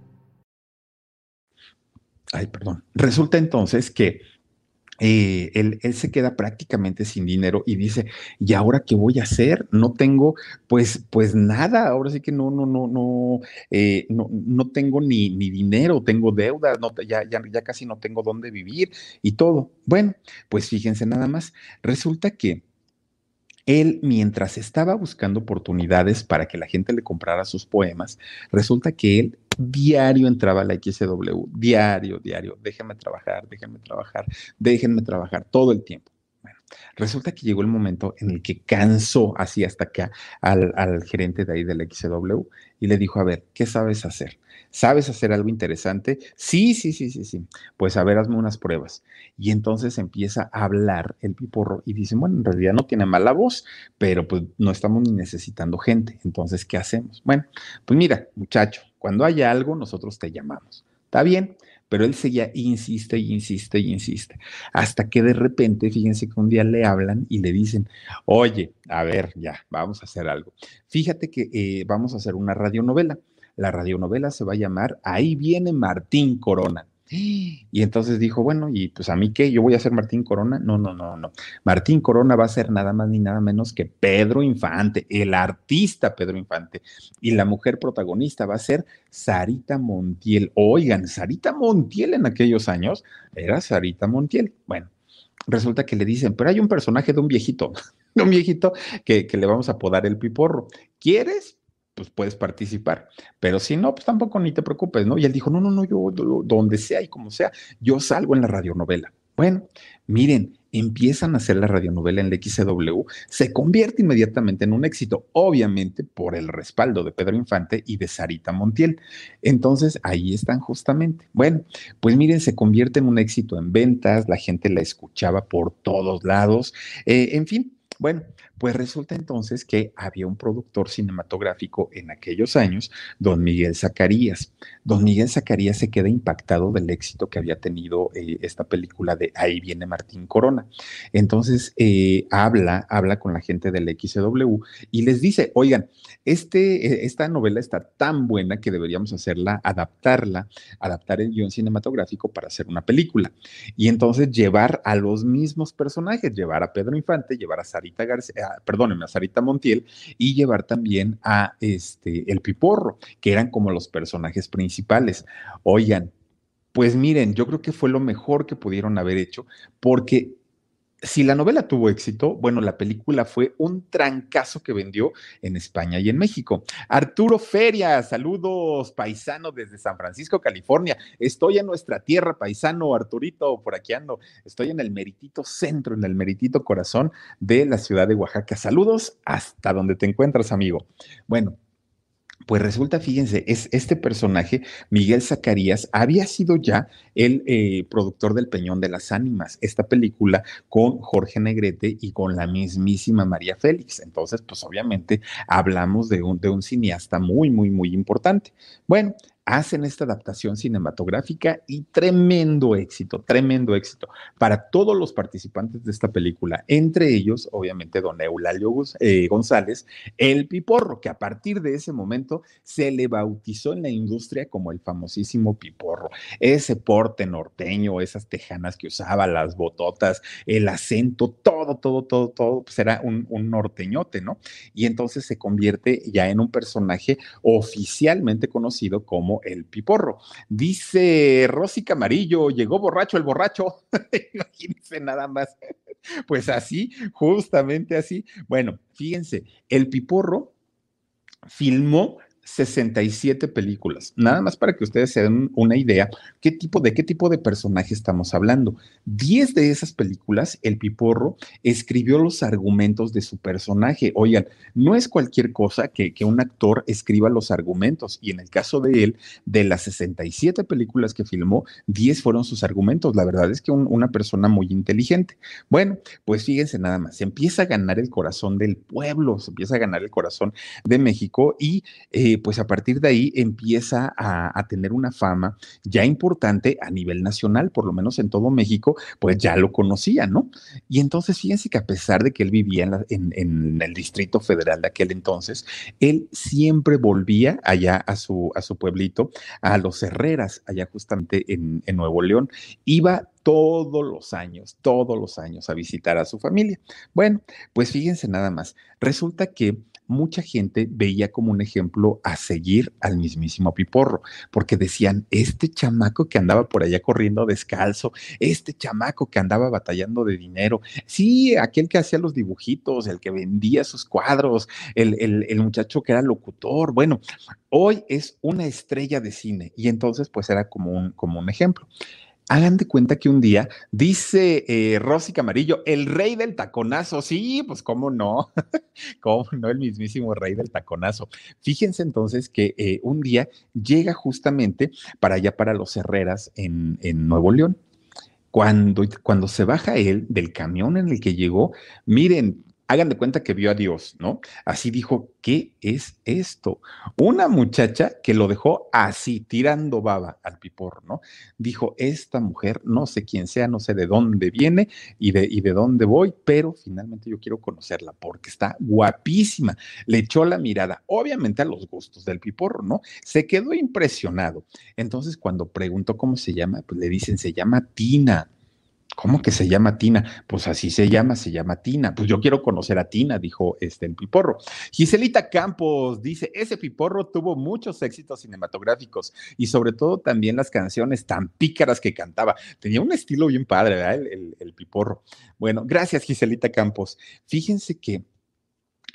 Ay, perdón. Resulta entonces que eh, él, se queda prácticamente sin dinero y dice, ¿y ahora qué voy a hacer? No tengo, pues, pues nada, ahora sí que no, no, no, no, eh, no, no, tengo ni, ni dinero, tengo deudas, no, ya, ya, ya casi no tengo dónde vivir y todo. Bueno, pues fíjense nada más, resulta que él, mientras estaba buscando oportunidades para que la gente le comprara sus poemas, resulta que él diario entraba la XW, diario, diario, déjenme trabajar, déjenme trabajar, déjenme trabajar todo el tiempo. Bueno, resulta que llegó el momento en el que cansó así hasta acá al, al gerente de ahí de la XW y le dijo, a ver, ¿qué sabes hacer? ¿Sabes hacer algo interesante? Sí, sí, sí, sí, sí. Pues a ver, hazme unas pruebas. Y entonces empieza a hablar el piporro y dicen, bueno, en realidad no tiene mala voz, pero pues no estamos ni necesitando gente. Entonces, ¿qué hacemos? Bueno, pues mira, muchacho, cuando haya algo, nosotros te llamamos. ¿Está bien? Pero él seguía, insiste y insiste y insiste. Hasta que de repente, fíjense que un día le hablan y le dicen, oye, a ver, ya, vamos a hacer algo. Fíjate que eh, vamos a hacer una radionovela la radionovela se va a llamar Ahí viene Martín Corona. Y entonces dijo, bueno, y pues a mí qué, yo voy a ser Martín Corona. No, no, no, no. Martín Corona va a ser nada más ni nada menos que Pedro Infante, el artista Pedro Infante. Y la mujer protagonista va a ser Sarita Montiel. Oigan, Sarita Montiel en aquellos años era Sarita Montiel. Bueno, resulta que le dicen, pero hay un personaje de un viejito, de un viejito que, que le vamos a apodar el piporro. ¿Quieres? Pues puedes participar. Pero si no, pues tampoco ni te preocupes, ¿no? Y él dijo, no, no, no, yo donde sea y como sea, yo salgo en la radionovela. Bueno, miren, empiezan a hacer la radionovela en la XCW, se convierte inmediatamente en un éxito, obviamente por el respaldo de Pedro Infante y de Sarita Montiel. Entonces, ahí están justamente. Bueno, pues miren, se convierte en un éxito en ventas, la gente la escuchaba por todos lados, eh, en fin. Bueno, pues resulta entonces que había un productor cinematográfico en aquellos años, don Miguel Zacarías. Don Miguel Zacarías se queda impactado del éxito que había tenido eh, esta película de Ahí viene Martín Corona. Entonces eh, habla, habla con la gente del XW y les dice, oigan, este, eh, esta novela está tan buena que deberíamos hacerla, adaptarla, adaptar el guion cinematográfico para hacer una película. Y entonces llevar a los mismos personajes, llevar a Pedro Infante, llevar a Sarita García, perdónenme, a Sarita Montiel y llevar también a este, el Piporro, que eran como los personajes principales. Oigan, pues miren, yo creo que fue lo mejor que pudieron haber hecho, porque si la novela tuvo éxito, bueno, la película fue un trancazo que vendió en España y en México. Arturo Feria, saludos, paisano desde San Francisco, California. Estoy en nuestra tierra, paisano, Arturito, por aquí ando. Estoy en el meritito centro, en el meritito corazón de la ciudad de Oaxaca. Saludos hasta donde te encuentras, amigo. Bueno, pues resulta, fíjense, es este personaje, Miguel Zacarías, había sido ya el eh, productor del Peñón de las Ánimas, esta película con Jorge Negrete y con la mismísima María Félix. Entonces, pues obviamente hablamos de un, de un cineasta muy, muy, muy importante. Bueno, hacen esta adaptación cinematográfica y tremendo éxito, tremendo éxito para todos los participantes de esta película, entre ellos, obviamente, don Eulalio eh, González, el Piporro, que a partir de ese momento se le bautizó en la industria como el famosísimo Piporro. Ese porte norteño, esas tejanas que usaba, las bototas, el acento, todo, todo, todo, todo, pues era un, un norteñote, ¿no? Y entonces se convierte ya en un personaje oficialmente conocido como el piporro. Dice Rosy Camarillo, llegó borracho el borracho. Imagínense nada más. Pues así, justamente así. Bueno, fíjense, el piporro filmó 67 películas. Nada más para que ustedes se den una idea qué tipo, de qué tipo de personaje estamos hablando. Diez de esas películas, el Piporro escribió los argumentos de su personaje. Oigan, no es cualquier cosa que, que un actor escriba los argumentos. Y en el caso de él, de las 67 películas que filmó, 10 fueron sus argumentos. La verdad es que una persona muy inteligente. Bueno, pues fíjense nada más, se empieza a ganar el corazón del pueblo, se empieza a ganar el corazón de México y... Eh, pues a partir de ahí empieza a, tener una fama ya importante a nivel nacional, por lo menos en todo México, pues ya lo conocían, ¿no? Y entonces fíjense que a pesar de que él vivía en, el Distrito Federal de aquel entonces, él siempre volvía allá a su, a su pueblito, a los Herreras, allá justamente en, en Nuevo León. Iba todos los años, todos los años a visitar a su familia. Bueno, pues fíjense nada más. Resulta que mucha gente veía como un ejemplo a seguir al mismísimo Piporro, porque decían, este chamaco que andaba por allá corriendo descalzo, este chamaco que andaba batallando de dinero, sí, aquel que hacía los dibujitos, el que vendía sus cuadros, el, el muchacho que era locutor, bueno, hoy es una estrella de cine y entonces pues era como un, como un ejemplo. Hagan de cuenta que un día dice eh, Rosy Camarillo, el rey del taconazo. Sí, pues cómo no, cómo no, el mismísimo rey del taconazo. Fíjense entonces que eh, un día llega justamente para allá, para los Herreras en, en Nuevo León. Cuando, cuando se baja él del camión en el que llegó, miren, hagan de cuenta que vio a Dios, ¿no? Así dijo, ¿qué es esto? Una muchacha que lo dejó así, tirando baba al pipor, ¿no? Dijo, esta mujer, no sé quién sea, no sé de dónde viene y de, y de dónde voy, pero finalmente yo quiero conocerla porque está guapísima. Le echó la mirada, obviamente a los gustos del piporro, ¿no? Se quedó impresionado. Entonces, cuando preguntó cómo se llama, pues le dicen, se llama Tina. ¿Cómo que se llama Tina? Pues así se llama, se llama Tina. Pues yo quiero conocer a Tina, dijo este el Piporro. Giselita Campos dice, ese Piporro tuvo muchos éxitos cinematográficos y sobre todo también las canciones tan pícaras que cantaba. Tenía un estilo bien padre, ¿verdad? El, el Piporro. Bueno, gracias Giselita Campos. Fíjense que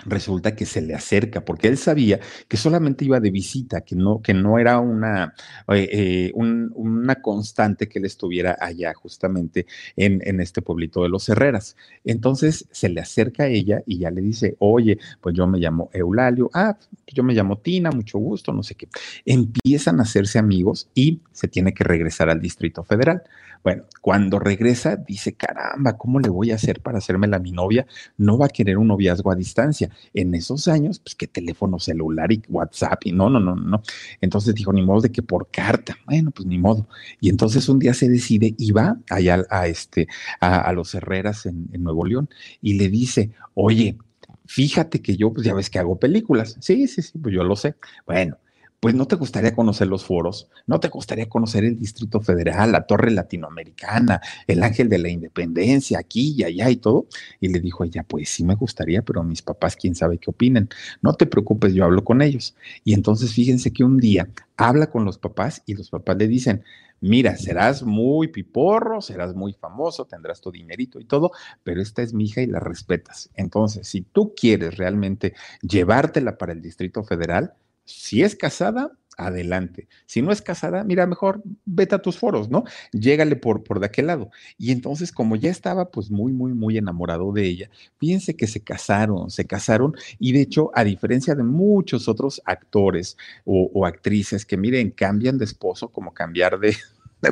resulta que se le acerca, porque él sabía que solamente iba de visita, que no, que no era una, eh, eh, una constante que él estuviera allá justamente en, en, este pueblito de los Herreras. Entonces se le acerca a ella y ya le dice, oye, pues yo me llamo Eulalio, ah, yo me llamo Tina, mucho gusto, no sé qué. Empiezan a hacerse amigos y se tiene que regresar al Distrito Federal. Bueno, cuando regresa, dice, caramba, ¿cómo le voy a hacer para hacerme la mi novia? No va a querer un noviazgo a distancia. En esos años, pues qué teléfono celular y WhatsApp y no, no, no, no. Entonces dijo, ni modo de que por carta. Bueno, pues ni modo. Y entonces un día se decide y va allá a, este, a, los Herreras en, en Nuevo León y le dice, oye, fíjate que yo, pues ya ves que hago películas. Sí, sí, sí, pues yo lo sé. Bueno, pues no te gustaría conocer los foros, no te gustaría conocer el Distrito Federal, la Torre Latinoamericana, el Ángel de la Independencia, aquí y allá y todo. Y le dijo ella, pues sí me gustaría, pero mis papás quién sabe qué opinen. No te preocupes, yo hablo con ellos. Y entonces fíjense que un día habla con los papás y los papás le dicen, mira, serás muy piporro, serás muy famoso, tendrás tu dinerito y todo, pero esta es mi hija y la respetas. Entonces, si tú quieres realmente llevártela para el Distrito Federal, si es casada, adelante. Si no es casada, mira, mejor vete a tus foros, ¿no? Llégale por, por de aquel lado. Y entonces, como ya estaba pues muy, muy, muy enamorado de ella, fíjense que se casaron, se casaron y de hecho, a diferencia de muchos otros actores o actrices que miren, cambian de esposo como cambiar de,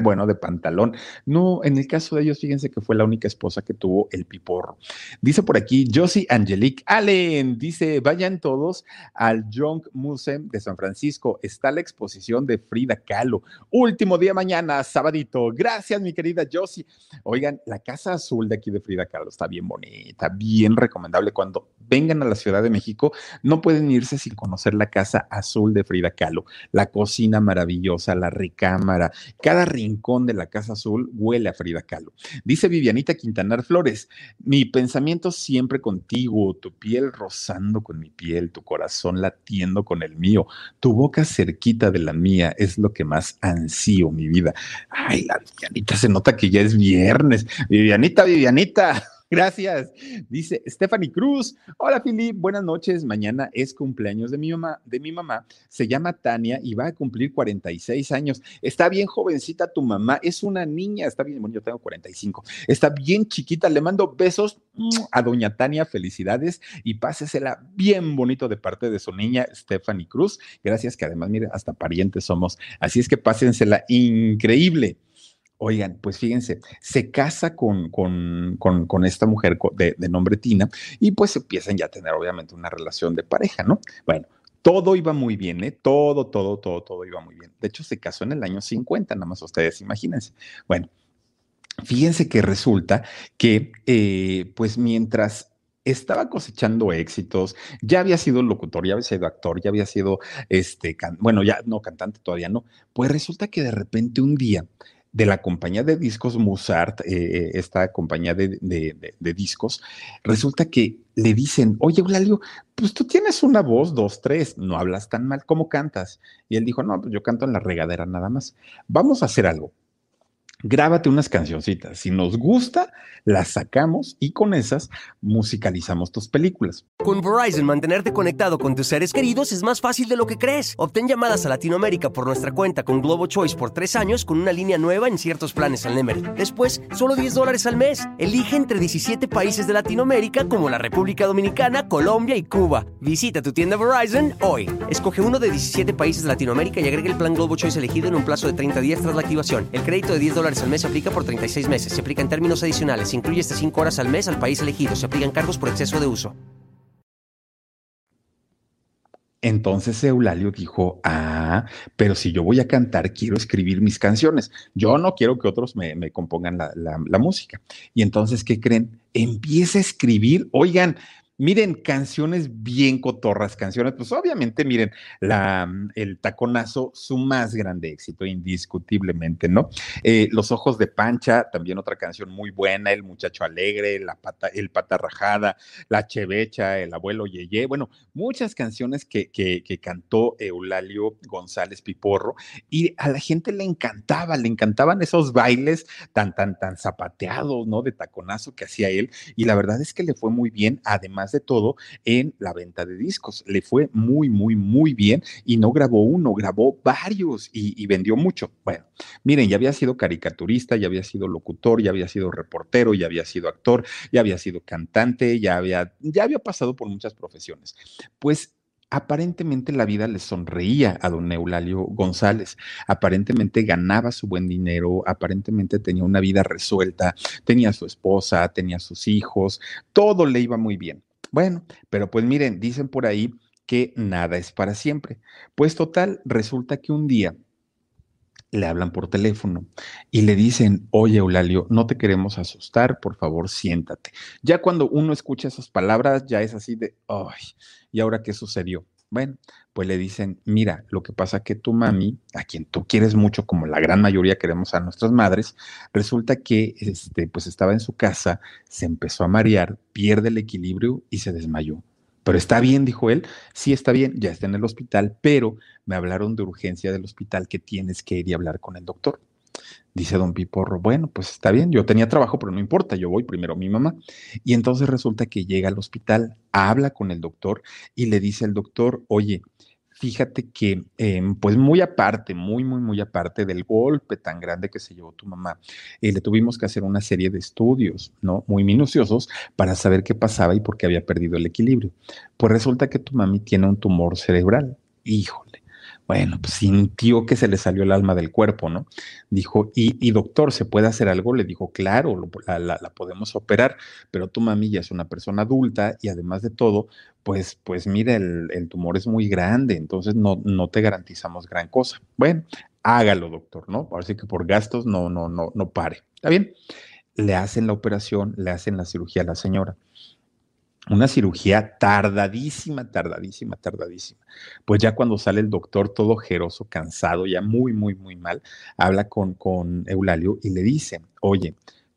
bueno, de pantalón. No, en el caso de ellos, fíjense que fue la única esposa que tuvo el piporro. Dice por aquí Josie Angelique Allen, dice, vayan todos al Young Museum de San Francisco. Está la exposición de Frida Kahlo. Último día mañana, sabadito. Gracias, mi querida Josie. Oigan, la casa azul de aquí de Frida Kahlo está bien bonita, bien recomendable. Cuando vengan a la Ciudad de México, no pueden irse sin conocer la casa azul de Frida Kahlo. La cocina maravillosa, la recámara, cada rincón de la Casa Azul huele a Frida Kahlo. Dice Vivianita Quintanar Flores, mi pensamiento siempre contigo, tu piel rozando con mi piel, tu corazón latiendo con el mío, tu boca cerquita de la mía es lo que más ansío mi vida. Ay, la Vivianita se nota que ya es viernes. Vivianita, Vivianita. Gracias. Dice Stephanie Cruz. Hola, Filip. Buenas noches. Mañana es cumpleaños de mi mamá. De mi mamá. Se llama Tania y va a cumplir 46 años. Está bien jovencita tu mamá. Es una niña. Está bien. Bueno, yo tengo 45. Está bien chiquita. Le mando besos a doña Tania. Felicidades y pásesela bien bonito de parte de su niña Stephanie Cruz. Gracias, que además, mire, hasta parientes somos. Así es que pásensela increíble. Oigan, pues fíjense, se casa con, con, con, esta mujer de, nombre Tina y pues empiezan ya a tener obviamente una relación de pareja, ¿no? Bueno, todo iba muy bien, ¿eh? Todo, todo, todo, todo iba muy bien. De hecho, se casó en el año 50, nada más ustedes imagínense. Bueno, fíjense que resulta que, eh, pues mientras estaba cosechando éxitos, ya había sido locutor, ya había sido actor, ya había sido, este, bueno, ya no cantante todavía no, pues resulta que de repente un día de la compañía de discos Musart, eh, eh, esta compañía de, discos, resulta que le dicen, oye, Eulalio, pues tú tienes una voz, dos, tres, no hablas tan mal, ¿cómo cantas? Y él dijo, no, pues yo canto en la regadera nada más. Vamos a hacer algo grábate unas cancioncitas. Si nos gusta, las sacamos y con esas musicalizamos tus películas. Con Verizon, mantenerte conectado con tus seres queridos es más fácil de lo que crees. Obtén llamadas a Latinoamérica por nuestra cuenta con Globo Choice por tres años con una línea nueva en ciertos planes al Nemer. Después, solo 10 dólares al mes. Elige entre 17 países de Latinoamérica como la República Dominicana, Colombia y Cuba. Visita tu tienda Verizon hoy. Escoge uno de 17 países de Latinoamérica y agrega el plan Globo Choice elegido en un plazo de 30 días tras la activación. El crédito de 10 dólares al mes se aplica por 36 meses. Se aplica en términos adicionales. Se incluye hasta 5 horas al mes al país elegido. Se aplican cargos por exceso de uso. Entonces Eulalio dijo, ah, pero si yo voy a cantar, quiero escribir mis canciones. Yo no quiero que otros me, compongan la, la, música. Y entonces, ¿qué creen? Empieza a escribir, oigan, Miren, canciones bien cotorras, canciones, pues obviamente, miren, el taconazo, su más grande éxito, indiscutiblemente, ¿no? Eh, Los ojos de Pancha, también otra canción muy buena, El muchacho alegre, la pata, El pata rajada, La chevecha, El abuelo Yeye, bueno, muchas canciones que, que, que cantó Eulalio González Piporro y a la gente le encantaba, le encantaban esos bailes tan, tan, tan zapateados, ¿no? De taconazo que hacía él y la verdad es que le fue muy bien, además todo en la venta de discos. Le fue muy, muy, muy bien y no grabó uno, grabó varios y, vendió mucho. Bueno, miren, ya había sido caricaturista, ya había sido locutor, ya había sido reportero, ya había sido actor, ya había sido cantante, ya había, ya había pasado por muchas profesiones. Pues aparentemente la vida le sonreía a don Eulalio González, aparentemente ganaba su buen dinero, aparentemente tenía una vida resuelta, tenía su esposa, tenía sus hijos, todo le iba muy bien. Bueno, pero pues miren, dicen por ahí que nada es para siempre. Pues total, resulta que un día le hablan por teléfono y le dicen, oye Eulalio, no te queremos asustar, por favor, siéntate. Ya cuando uno escucha esas palabras, ya es así de, ay, ¿y ahora qué sucedió? Bueno, pues le dicen, mira, lo que pasa que tu mami, a quien tú quieres mucho, como la gran mayoría queremos a nuestras madres, resulta que este, pues estaba en su casa, se empezó a marear, pierde el equilibrio y se desmayó. Pero está bien, dijo él, sí está bien, ya está en el hospital, pero me hablaron de urgencia del hospital que tienes que ir y hablar con el doctor. Dice don Piporro, bueno, pues está bien, yo tenía trabajo, pero no importa, yo voy primero a mi mamá. Y entonces resulta que llega al hospital, habla con el doctor y le dice al doctor, oye, fíjate que, em, pues muy aparte, muy, muy, muy aparte del golpe tan grande que se llevó tu mamá, eh, le tuvimos que hacer una serie de estudios, ¿no? Muy minuciosos para saber qué pasaba y por qué había perdido el equilibrio. Pues resulta que tu mami tiene un tumor cerebral. Híjole bueno, pues sintió que se le salió el alma del cuerpo, ¿no? Dijo, y, doctor, ¿se puede hacer algo? Le dijo, claro, la, podemos operar, pero tu mami ya es una persona adulta y además de todo, pues, pues mira, el, tumor es muy grande, entonces no, no te garantizamos gran cosa. Bueno, hágalo, doctor, ¿no? Así que por gastos no, no, no, no pare. ¿Está bien? Le hacen la operación, le hacen la cirugía a la señora una cirugía tardadísima, tardadísima, tardadísima. Pues ya cuando sale el doctor todo jeroso, cansado, ya muy, muy, muy mal, habla con, con Eulalio y le dice, oye,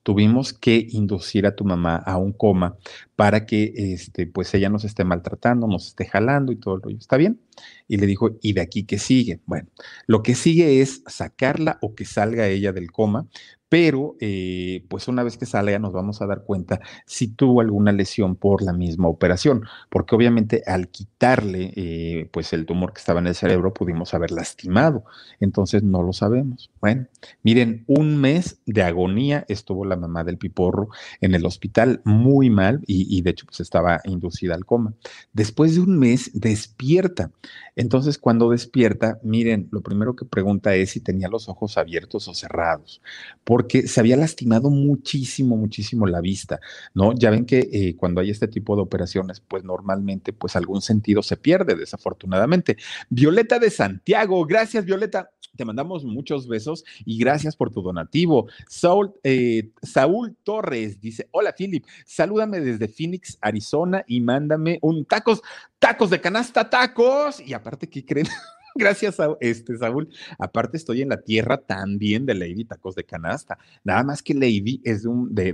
tuvimos que inducir a tu mamá a un coma para que este, pues ella nos esté maltratando, nos esté jalando y todo el rollo. ¿Está bien? Y le dijo, ¿y de aquí qué sigue? Bueno, lo que sigue es sacarla o que salga ella del coma, pero eh, pues una vez que salga nos vamos a dar cuenta si tuvo alguna lesión por la misma operación, porque obviamente al quitarle eh, pues el tumor que estaba en el cerebro pudimos haber lastimado, entonces no lo sabemos. Bueno, miren, un mes de agonía estuvo la mamá del piporro en el hospital muy mal y, de hecho pues estaba inducida al coma. Después de un mes despierta. Entonces cuando despierta, miren, lo primero que pregunta es si tenía los ojos abiertos o cerrados porque se había lastimado muchísimo, muchísimo la vista, ¿no? Ya ven que eh, cuando hay este tipo de operaciones, pues normalmente, pues algún sentido se pierde, desafortunadamente. Violeta de Santiago, gracias Violeta, te mandamos muchos besos y gracias por tu donativo. Saúl, eh, Saúl Torres dice, hola Philip, salúdame desde Phoenix, Arizona y mándame un tacos, tacos de canasta, tacos. Y aparte, ¿qué creen? Gracias, a este, Saúl. Aparte, estoy en la tierra también de Lady Tacos de Canasta. Nada más que Lady es de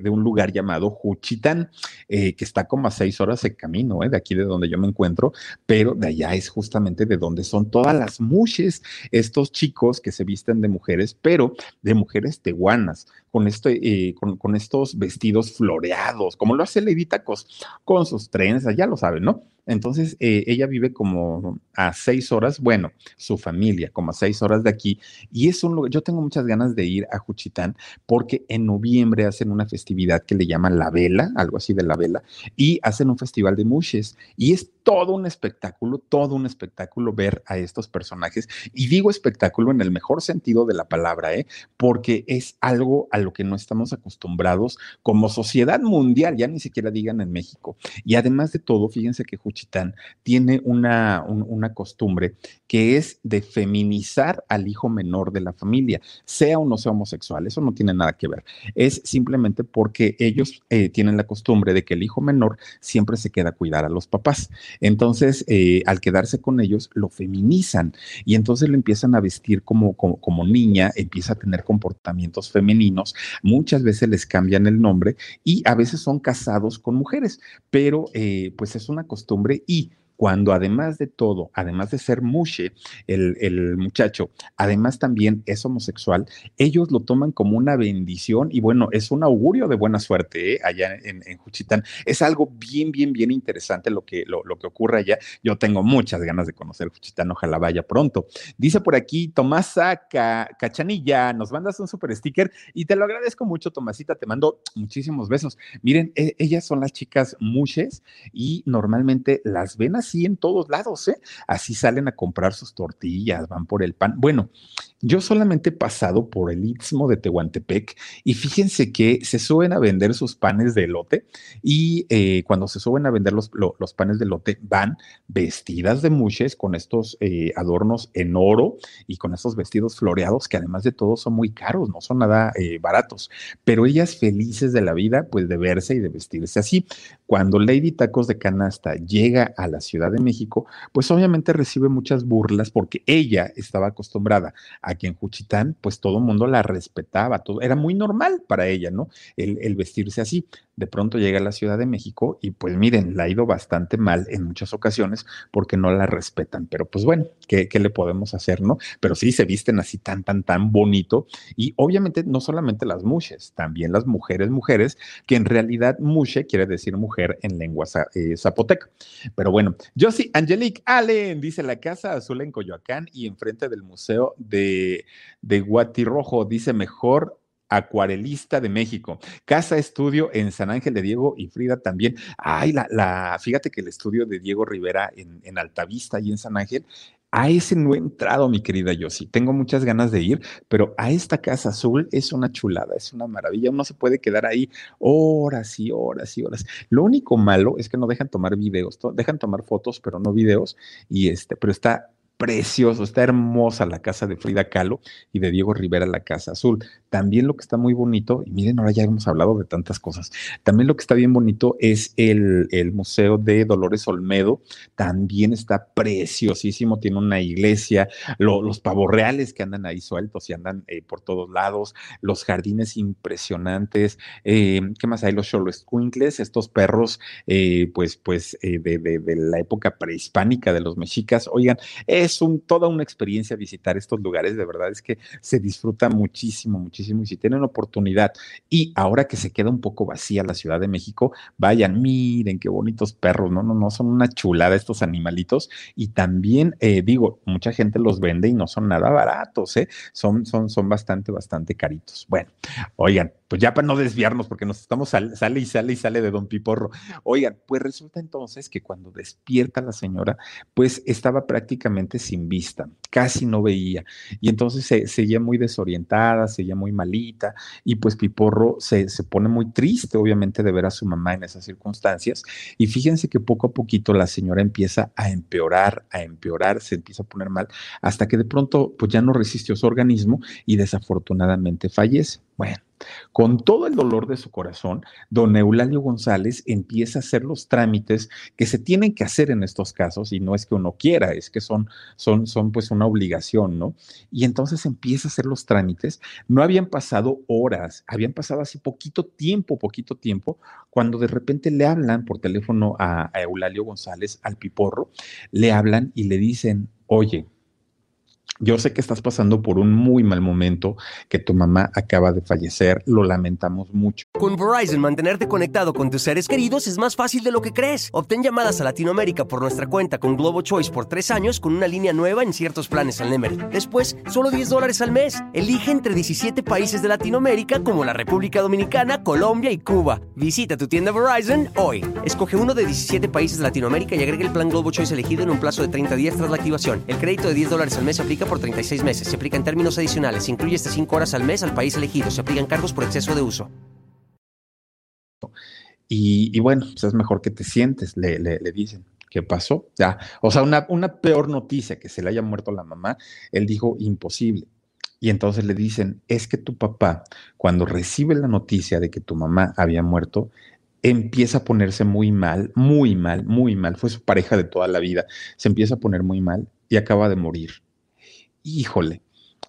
un, lugar llamado Juchitán, eh, que está como a seis horas de camino, eh, de aquí de donde yo me encuentro, pero de allá es justamente de donde son todas las muches, estos chicos que se visten de mujeres, pero de mujeres tehuanas, con, este, eh, con, con estos vestidos floreados, como lo hace Lady Tacos, con sus trenzas, ya lo saben, ¿no? Entonces, eh, ella vive como a seis horas, bueno, su familia, como a seis horas de aquí, y es un lugar, yo tengo muchas ganas de ir a Juchitán porque en noviembre hacen una festividad que le llaman La Vela, algo así de La Vela, y hacen un festival de mushes, y es todo un espectáculo, todo un espectáculo ver a estos personajes, y digo espectáculo en el mejor sentido de la palabra, ¿eh? porque es algo a lo que no estamos acostumbrados como sociedad mundial, ya ni siquiera digan en México, y además de todo, fíjense que Juchitán tiene una, una costumbre que es de feminizar al hijo menor de la familia, sea o no sea homosexual, eso no tiene nada que ver. Es simplemente porque ellos eh, tienen la costumbre de que el hijo menor siempre se queda a cuidar a los papás. Entonces, eh, al quedarse con ellos, lo feminizan y entonces lo empiezan a vestir como, como, como niña, empieza a tener comportamientos femeninos, muchas veces les cambian el nombre y a veces son casados con mujeres, pero eh, pues es una costumbre y cuando además de todo, además de ser mushe, el, muchacho, además también es homosexual, ellos lo toman como una bendición y bueno, es un augurio de buena suerte ¿eh? allá en, en, Juchitán. Es algo bien, bien, bien interesante lo que, lo, que ocurre allá. Yo tengo muchas ganas de conocer Juchitán, ojalá vaya pronto. Dice por aquí Tomasa Cachanilla, nos mandas un super sticker y te lo agradezco mucho, Tomasita, te mando muchísimos besos. Miren, e, ellas son las chicas mushes y normalmente las ven así en todos lados, ¿eh? Así salen a comprar sus tortillas, van por el pan. Bueno, yo solamente he pasado por el Istmo de Tehuantepec y fíjense que se suben a vender sus panes de lote y eh, cuando se suben a vender los, los, panes de lote van vestidas de muches con estos eh, adornos en oro y con estos vestidos floreados que además de todo son muy caros, no son nada eh, baratos, pero ellas felices de la vida pues de verse y de vestirse así. Cuando Lady Tacos de Canasta llega a la Ciudad de México, pues obviamente recibe muchas burlas porque ella estaba acostumbrada a que en Juchitán, pues todo el mundo la respetaba, todo era muy normal para ella, ¿no? El, el vestirse así de pronto llega a la Ciudad de México y pues miren, la ha ido bastante mal en muchas ocasiones porque no la respetan. Pero pues bueno, ¿qué, le podemos hacer, no? Pero sí se visten así tan, tan, tan bonito. Y obviamente no solamente las muches, también las mujeres, mujeres, que en realidad muche quiere decir mujer en lengua eh, zapoteca. Pero bueno, yo sí, Angelique Allen, dice la Casa Azul en Coyoacán y enfrente del Museo de, de Guatirrojo, dice mejor acuarelista de México. Casa estudio en San Ángel de Diego y Frida también. Ay, la, la fíjate que el estudio de Diego Rivera en, en Altavista y en San Ángel a ese no he entrado, mi querida Yossi. Tengo muchas ganas de ir, pero a esta casa azul es una chulada, es una maravilla. Uno se puede quedar ahí horas y horas y horas. Lo único malo es que no dejan tomar videos, dejan tomar fotos, pero no videos. Y este, pero está precioso, está hermosa la casa de Frida Kahlo y de Diego Rivera la casa azul. También lo que está muy bonito, y miren, ahora ya hemos hablado de tantas cosas, también lo que está bien bonito es el, el Museo de Dolores Olmedo, también está preciosísimo, tiene una iglesia, los pavos reales que andan ahí sueltos y andan eh, por todos lados, los jardines impresionantes, eh, ¿qué más hay? Los Xoloescuincles, estos perros, eh, pues, pues de, de, de, la época prehispánica de los mexicas, oigan, es es un, toda una experiencia visitar estos lugares, de verdad es que se disfruta muchísimo, muchísimo y si tienen oportunidad y ahora que se queda un poco vacía la Ciudad de México, vayan, miren qué bonitos perros, no, no, no, son una chulada estos animalitos y también eh, digo, mucha gente los vende y no son nada baratos, ¿eh? son, son, son bastante, bastante caritos. Bueno, oigan, pues ya para no desviarnos, porque nos estamos sale y sale y sale de Don Piporro. Oigan, pues resulta entonces que cuando despierta la señora, pues estaba prácticamente sin vista, casi no veía. Y entonces se seguía muy desorientada, seguía muy malita, y pues Piporro se, se pone muy triste, obviamente, de ver a su mamá en esas circunstancias. Y fíjense que poco a poquito la señora empieza a empeorar, a empeorar, se empieza a poner mal, hasta que de pronto, pues ya no resistió su organismo y desafortunadamente fallece. Bueno, con todo el dolor de su corazón, don Eulalio González empieza a hacer los trámites que se tienen que hacer en estos casos y no es que uno quiera, es que son, son, son pues una obligación, ¿no? Y entonces empieza a hacer los trámites. No habían pasado horas, habían pasado así poquito tiempo, poquito tiempo, cuando de repente le hablan por teléfono a, a Eulalio González, al Piporro, le hablan y le dicen, oye, yo sé que estás pasando por un muy mal momento, que tu mamá acaba de fallecer, lo lamentamos mucho. Con Verizon, mantenerte conectado con tus seres queridos es más fácil de lo que crees. Obtén llamadas a Latinoamérica por nuestra cuenta con Globo Choice por tres años con una línea nueva en ciertos planes al Nemery. Después, solo 10 dólares al mes. Elige entre 17 países de Latinoamérica como la República Dominicana, Colombia y Cuba. Visita tu tienda Verizon hoy. Escoge uno de 17 países de Latinoamérica y agrega el plan Globo Choice elegido en un plazo de 30 días tras la activación. El crédito de 10 dólares al mes se aplica por 36 meses. Se aplica en términos adicionales. Se incluye hasta 5 horas al mes al país elegido. Se aplican cargos por exceso de uso. Y, bueno, pues es mejor que te sientes, le dicen. ¿Qué pasó? Ya, o sea, una, una peor noticia que se le haya muerto la mamá, él dijo imposible. Y entonces le dicen, es que tu papá, cuando recibe la noticia de que tu mamá había muerto, empieza a ponerse muy mal, muy mal, muy mal. Fue su pareja de toda la vida. Se empieza a poner muy mal y acaba de morir. Híjole,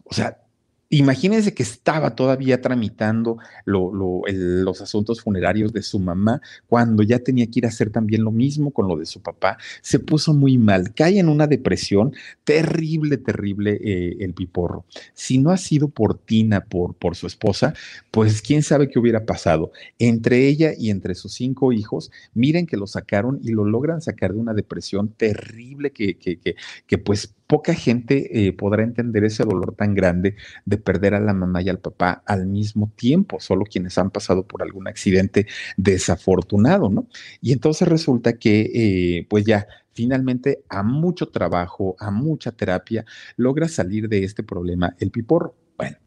o sea, Imagínense que estaba todavía tramitando los asuntos funerarios de su mamá cuando ya tenía que ir a hacer también lo mismo con lo de su papá. Se puso muy mal, cae en una depresión terrible, terrible eh, el piporro. Si no ha sido por Tina, por, por su esposa, pues quién sabe qué hubiera pasado. Entre ella y entre sus cinco hijos, miren que lo sacaron y lo logran sacar de una depresión terrible que, que, que, que pues poca gente eh, podrá entender ese dolor tan grande de perder a la mamá y al papá al mismo tiempo, solo quienes han pasado por algún accidente desafortunado, ¿no? Y entonces resulta que, eh, pues ya, finalmente, a mucho trabajo, a mucha terapia, logra salir de este problema el piporro. Bueno,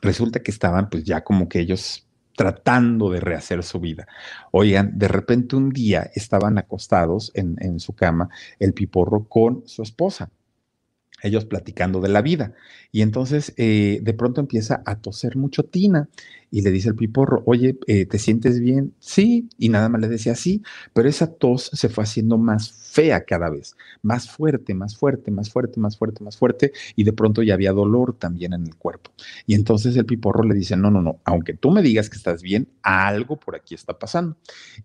resulta que estaban pues ya como que ellos tratando de rehacer su vida. Oigan, de repente un día estaban acostados en, su cama el piporro con su esposa, ellos platicando de la vida. Y entonces eh, de pronto empieza a toser mucho Tina y le dice el piporro, oye, eh, ¿te sientes bien? Sí, y nada más le decía sí, pero esa tos se fue haciendo más fea cada vez, más fuerte, más fuerte, más fuerte, más fuerte, más fuerte, y de pronto ya había dolor también en el cuerpo. Y entonces el piporro le dice, no, no, no, aunque tú me digas que estás bien, algo por aquí está pasando.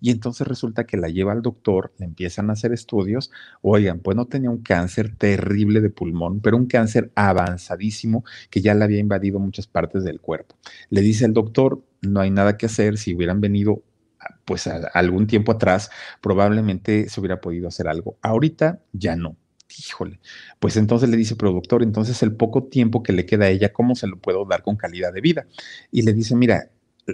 Y entonces resulta que la lleva al doctor, le empiezan a hacer estudios, oigan, pues no tenía un cáncer terrible de pulmón, pero un cáncer avanzadísimo que ya le había invadido muchas partes del cuerpo. Le dice el doctor, no hay nada que hacer, si hubieran venido pues algún tiempo atrás, probablemente se hubiera podido hacer algo. Ahorita ya no. Híjole, pues entonces le dice productor, entonces el poco tiempo que le queda a ella, ¿cómo se lo puedo dar con calidad de vida? Y le dice, mira,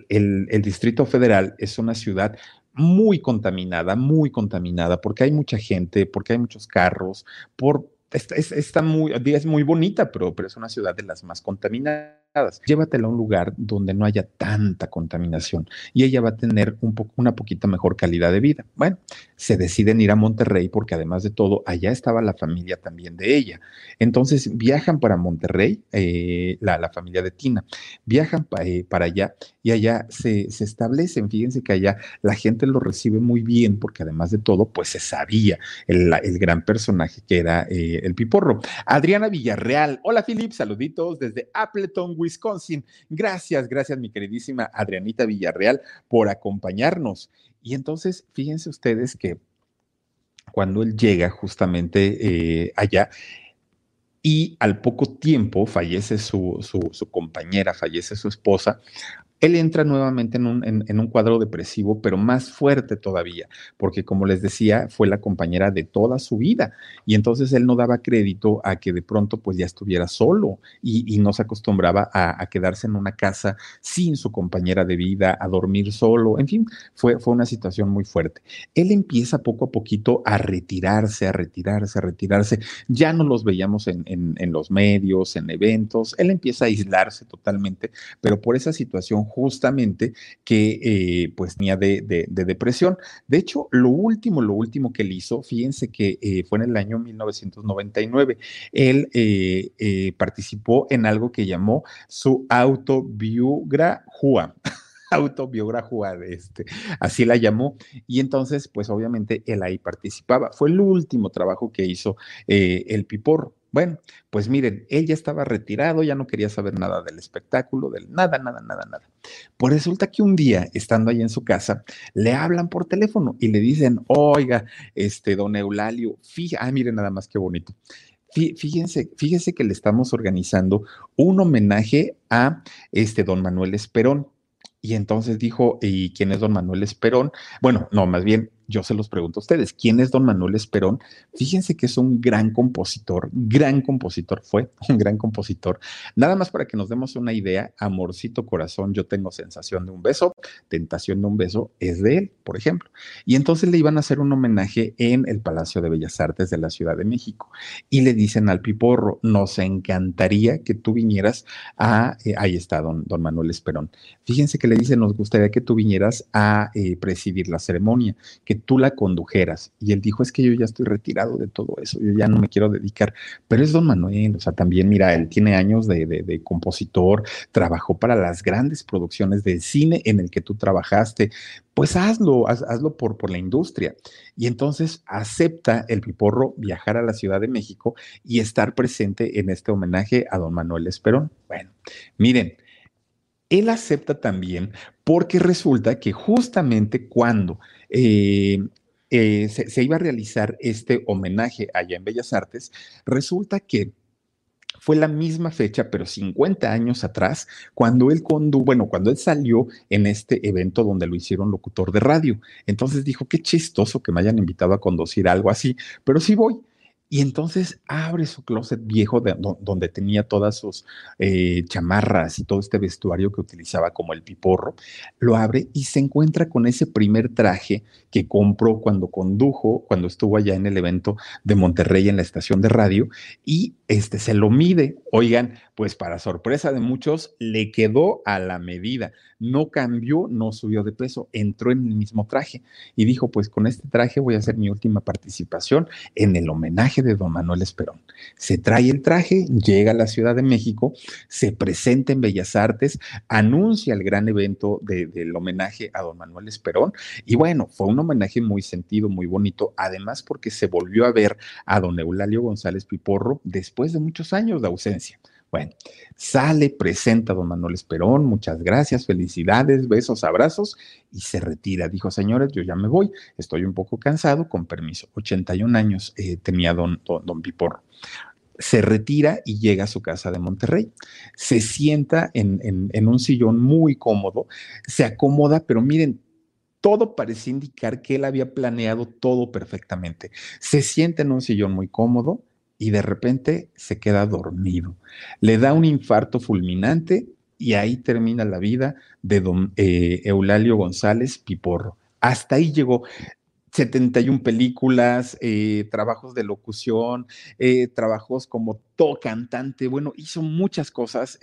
el, el Distrito Federal es una ciudad muy contaminada, muy contaminada, porque hay mucha gente, porque hay muchos carros, por, está, está muy, es muy bonita, pero, pero es una ciudad de las más contaminadas llévatela a un lugar donde no haya tanta contaminación y ella va a tener una poquita mejor calidad de vida. Bueno, se deciden ir a Monterrey porque además de todo, allá estaba la familia también de ella. Entonces viajan para Monterrey, eh, la, familia de Tina, viajan eh, para allá y allá se, se, establecen. Fíjense que allá la gente lo recibe muy bien porque además de todo, pues se sabía el, el gran personaje que era eh, el piporro. Adriana Villarreal, hola Filip, saluditos desde Appleton, Wisconsin. Gracias, gracias mi queridísima Adrianita Villarreal por acompañarnos. Y entonces, fíjense ustedes que cuando él llega justamente eh, allá, y al poco tiempo fallece su, su, su, compañera, fallece su esposa, él entra nuevamente en un, en, un, cuadro depresivo, pero más fuerte todavía, porque como les decía, fue la compañera de toda su vida. Y entonces él no daba crédito a que de pronto pues ya estuviera solo y, no se acostumbraba a, quedarse en una casa sin su compañera de vida, a dormir solo, en fin, fue, fue una situación muy fuerte. Él empieza poco a poquito a retirarse, a retirarse, a retirarse. Ya no los veíamos en, en, en los medios, en eventos. Él empieza a aislarse totalmente, pero por esa situación justamente que eh, pues tenía de, de, de, depresión. De hecho, lo último, lo último que él hizo, fíjense que eh, fue en el año 1999, él eh, participó en algo que llamó su autobiografía autobiografía, este, así la llamó, y entonces, pues obviamente él ahí participaba. Fue el último trabajo que hizo el Piporro. Bueno, pues miren, él ya estaba retirado, ya no quería saber nada del espectáculo, del nada, nada, nada, nada. Pues resulta que un día, estando ahí en su casa, le hablan por teléfono y le dicen, oiga, este, don Eulalio, fíjate, ah, miren nada más qué bonito. Fíjense, fíjense que le estamos organizando un homenaje a este don Manuel Esperón. Y entonces dijo, ¿y quién es don Manuel Esperón? Bueno, no, más bien yo se los pregunto a ustedes, ¿quién es don Manuel Esperón? Fíjense que es un gran compositor, gran compositor, fue un gran compositor. Nada más para que nos demos una idea, Amorcito Corazón, yo tengo sensación de un beso, Tentación de un beso, es de él, por ejemplo. Y entonces le iban a hacer un homenaje en el Palacio de Bellas Artes de la Ciudad de México. Y le dicen al Piporro, nos encantaría que tú vinieras a, eh, ahí está don, don Manuel Esperón. Fíjense que le dicen, nos gustaría que tú vinieras a eh, presidir la ceremonia, que tú la condujeras. Y él dijo, es que yo ya estoy retirado de todo eso, yo ya no me quiero dedicar. Pero es don Manuel, o sea, también mira, él tiene años de, de, compositor, trabajó para las grandes producciones del cine en el que tú trabajaste. Pues hazlo, hazlo por, por la industria. Y entonces acepta el Piporro viajar a la Ciudad de México y estar presente en este homenaje a don Manuel Esperón. Bueno, miren, él acepta también porque resulta que justamente cuando eh, eh, se, iba a realizar este homenaje allá en Bellas Artes, resulta que fue la misma fecha, pero 50 años atrás, cuando él condujo, bueno, cuando él salió en este evento donde lo hicieron locutor de radio. Entonces dijo, qué chistoso que me hayan invitado a conducir algo así, pero sí voy. Y entonces abre su closet viejo donde tenía todas sus eh, chamarras y todo este vestuario que utilizaba como el piporro, lo abre y se encuentra con ese primer traje que compró cuando condujo, cuando estuvo allá en el evento de Monterrey en la estación de radio y este se lo mide. Oigan, pues para sorpresa de muchos, le quedó a la medida. No cambió, no subió de peso, entró en el mismo traje y dijo, pues con este traje voy a hacer mi última participación en el homenaje de don Manuel Esperón. Se trae el traje, llega a la Ciudad de México, se presenta en Bellas Artes, anuncia el gran evento del homenaje a don Manuel Esperón y bueno, fue un homenaje muy sentido, muy bonito, además porque se volvió a ver a don Eulalio González Piporro después de muchos años de ausencia. Bueno, sale, presenta a don Manuel Esperón, muchas gracias, felicidades, besos, abrazos, y se retira. Dijo, señores, yo ya me voy, estoy un poco cansado, con permiso. 81 años eh, tenía don, don, Piporro se retira y llega a su casa de Monterrey. Se sienta en, en, un sillón muy cómodo, se acomoda, pero miren, todo parecía indicar que él había planeado todo perfectamente. Se sienta en un sillón muy cómodo, y de repente se queda dormido. Le da un infarto fulminante y ahí termina la vida de don eh, Eulalio González Piporro. Hasta ahí llegó. 71 películas, eh, trabajos de locución, eh, trabajos como todo cantante, bueno, hizo muchas cosas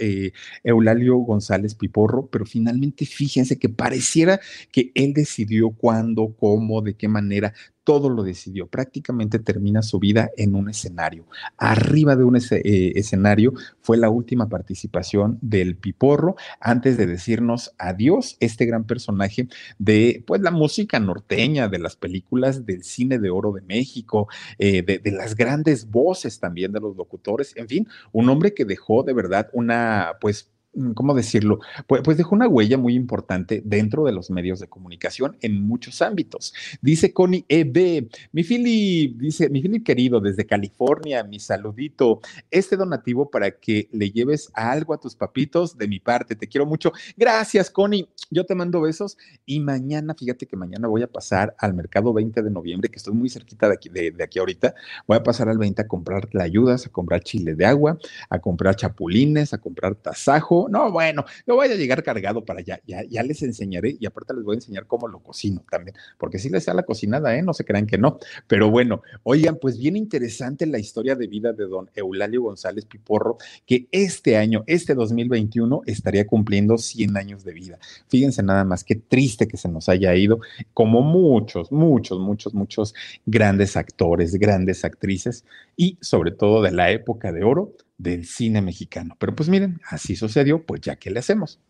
Eulalio González Piporro, pero finalmente fíjense que pareciera que él decidió cuándo, cómo, de qué manera todo lo decidió. Prácticamente termina su vida en un escenario. Arriba de un eh, escenario fue la última participación del Piporro antes de decirnos adiós, este gran personaje de pues la música norteña, de las películas del cine de oro de México, eh, de las grandes voces también de los locutores, en fin, un hombre que dejó de verdad una pues ¿cómo decirlo? Pues, pues, dejó una huella muy importante dentro de los medios de comunicación en muchos ámbitos. Dice Connie EB, mi Philip, dice, mi Philip querido, desde California, mi saludito, este donativo para que le lleves algo a tus papitos de mi parte, te quiero mucho. Gracias, Connie, yo te mando besos y mañana, fíjate que mañana voy a pasar al mercado 20 de noviembre, que estoy muy cerquita de aquí, de, aquí ahorita, voy a pasar al 20 a comprar ayudas, a comprar chile de agua, a comprar chapulines, a comprar tasajo, no, bueno, yo voy a llegar cargado para allá, ya, ya les enseñaré y aparte les voy a enseñar cómo lo cocino también, porque si les da la cocinada, ¿eh? No se crean que no, pero bueno, oigan, pues bien interesante la historia de vida de don Eulalio González Piporro, que este año, este 2021, estaría cumpliendo 100 años de vida. Fíjense nada más, qué triste que se nos haya ido, como muchos, muchos, muchos, muchos grandes actores, grandes actrices y sobre todo de la época de oro del cine mexicano. Pero pues miren, así sucedió, pues ya que le hacemos.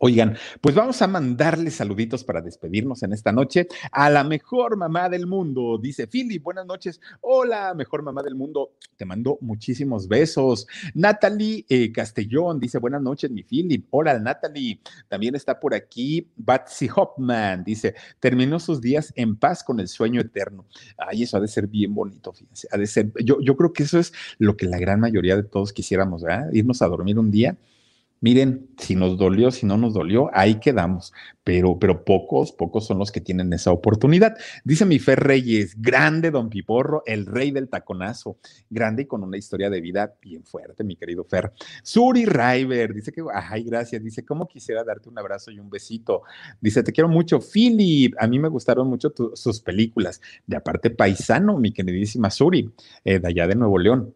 Oigan, pues vamos a mandarle saluditos para despedirnos en esta noche a la mejor mamá del mundo. Dice Philip, buenas noches. Hola, mejor mamá del mundo. Te mando muchísimos besos. Natalie eh, Castellón dice, buenas noches, mi Philip. Hola, Natalie. También está por aquí Batsy Hopman. Dice, terminó sus días en paz con el sueño eterno. Ay, eso ha de ser bien bonito, fíjense. Ha de ser, yo, yo creo que eso es lo que la gran mayoría de todos quisiéramos, ¿verdad? Irnos a dormir un día Miren, si nos dolió, si no nos dolió, ahí quedamos, pero, pero pocos, pocos son los que tienen esa oportunidad. Dice mi Fer Reyes, grande don Piporro, el rey del taconazo, grande y con una historia de vida bien fuerte, mi querido Fer. Suri River, dice que, ay, gracias, dice, ¿cómo quisiera darte un abrazo y un besito? Dice, te quiero mucho, Philip, a mí me gustaron mucho sus películas, de aparte paisano, mi queridísima Suri, eh, de allá de Nuevo León.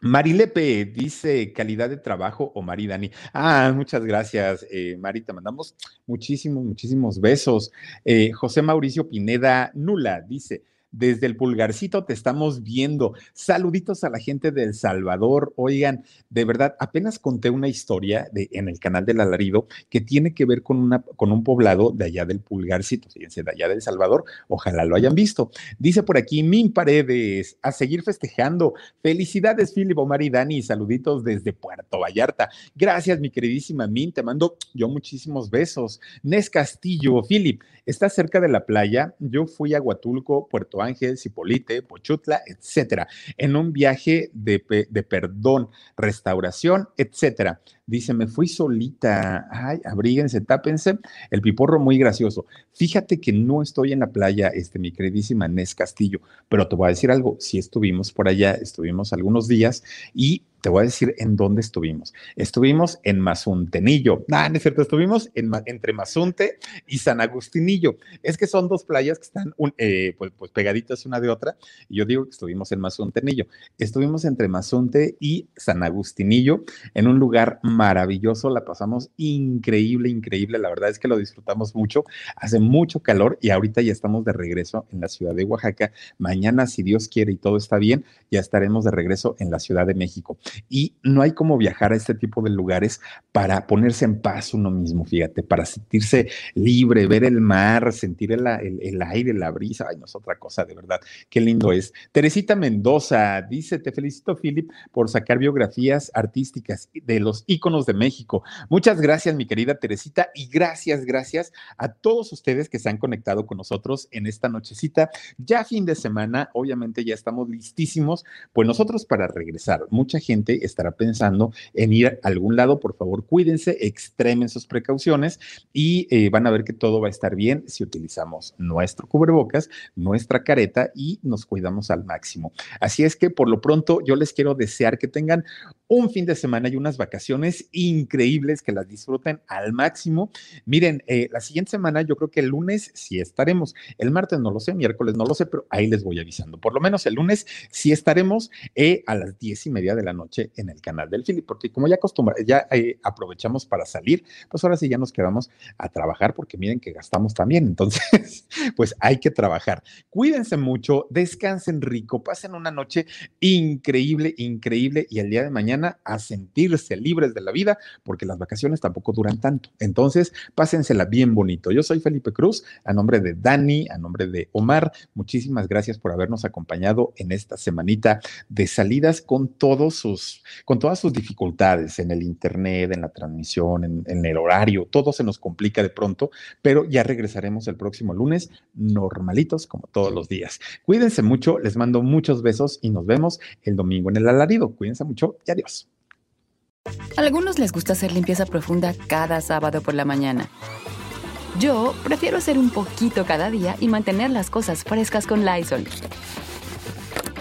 Marilepe dice calidad de trabajo o Mari Dani. Ah, muchas gracias, eh, Mari. Te mandamos muchísimos, muchísimos besos. Eh, José Mauricio Pineda Nula dice: desde el pulgarcito te estamos viendo. Saluditos a la gente de El Salvador. Oigan, de verdad, apenas conté una historia en el canal del Alarido que tiene que ver con, una, con un poblado de allá del pulgarcito, fíjense, de allá del Salvador. Ojalá lo hayan visto. Dice por aquí Min Paredes, a seguir festejando. Felicidades, Philip, Omar y Dani. Saluditos desde Puerto Vallarta. Gracias, mi queridísima Min. Te mando yo muchísimos besos. Nes Castillo, Philip, está cerca de la playa. Yo fui a Huatulco, Puerto Ángel, Cipolite, Pochutla, etcétera, en un viaje de, de perdón, restauración, etcétera. Dice, me fui solita. Ay, abríguense, tápense. El piporro muy gracioso. Fíjate que no estoy en la playa, este, mi queridísima Nes Castillo, pero te voy a decir algo. Si estuvimos por allá, estuvimos algunos días y te voy a decir en dónde estuvimos. Estuvimos en Mazuntenillo. Ah, no es cierto, estuvimos en, entre Mazunte y San Agustinillo. Es que son dos playas que están eh, pues, pues, pegaditas una de otra. Y yo digo que estuvimos en Mazuntenillo. Estuvimos entre Mazunte y San Agustinillo en un lugar maravilloso. La pasamos increíble, increíble. La verdad es que lo disfrutamos mucho. Hace mucho calor y ahorita ya estamos de regreso en la ciudad de Oaxaca. Mañana, si Dios quiere y todo está bien, ya estaremos de regreso en la Ciudad de México. Y no hay como viajar a este tipo de lugares para ponerse en paz uno mismo, fíjate, para sentirse libre, ver el mar, sentir el, aire, la brisa. Ay, no es otra cosa, de verdad. Qué lindo es. Teresita Mendoza dice: Te felicito, Philip, por sacar biografías artísticas de los íconos de México. Muchas gracias, mi querida Teresita, y gracias, gracias a todos ustedes que se han conectado con nosotros en esta nochecita. Ya fin de semana, obviamente ya estamos listísimos, pues nosotros para regresar. Mucha gente estará pensando en ir a algún lado, por favor, cuídense, extremen sus precauciones y eh, van a ver que todo va a estar bien si utilizamos nuestro cubrebocas, nuestra careta y nos cuidamos al máximo. Así es que por lo pronto yo les quiero desear que tengan un fin de semana y unas vacaciones increíbles, que las disfruten al máximo. Miren, eh, la siguiente semana yo creo que el lunes sí estaremos, el martes no lo sé, miércoles no lo sé, pero ahí les voy avisando. Por lo menos el lunes sí estaremos eh, a las diez y media de la noche en el canal del Philip, porque como ya acostumbra, ya eh, aprovechamos para salir, pues ahora sí ya nos quedamos a trabajar, porque miren que gastamos también, entonces, pues hay que trabajar. Cuídense mucho, descansen rico, pasen una noche increíble, increíble, y el día de mañana a sentirse libres de la vida, porque las vacaciones tampoco duran tanto. Entonces, pásensela bien bonito. Yo soy Felipe Cruz, a nombre de Dani, a nombre de Omar, muchísimas gracias por habernos acompañado en esta semanita de salidas con todos con todas sus dificultades en el Internet, en la transmisión, en, en el horario, todo se nos complica de pronto, pero ya regresaremos el próximo lunes normalitos como todos los días. Cuídense mucho, les mando muchos besos y nos vemos el domingo en el alarido. Cuídense mucho y adiós. A algunos les gusta hacer limpieza profunda cada sábado por la mañana. Yo prefiero hacer un poquito cada día y mantener las cosas frescas con Lysol.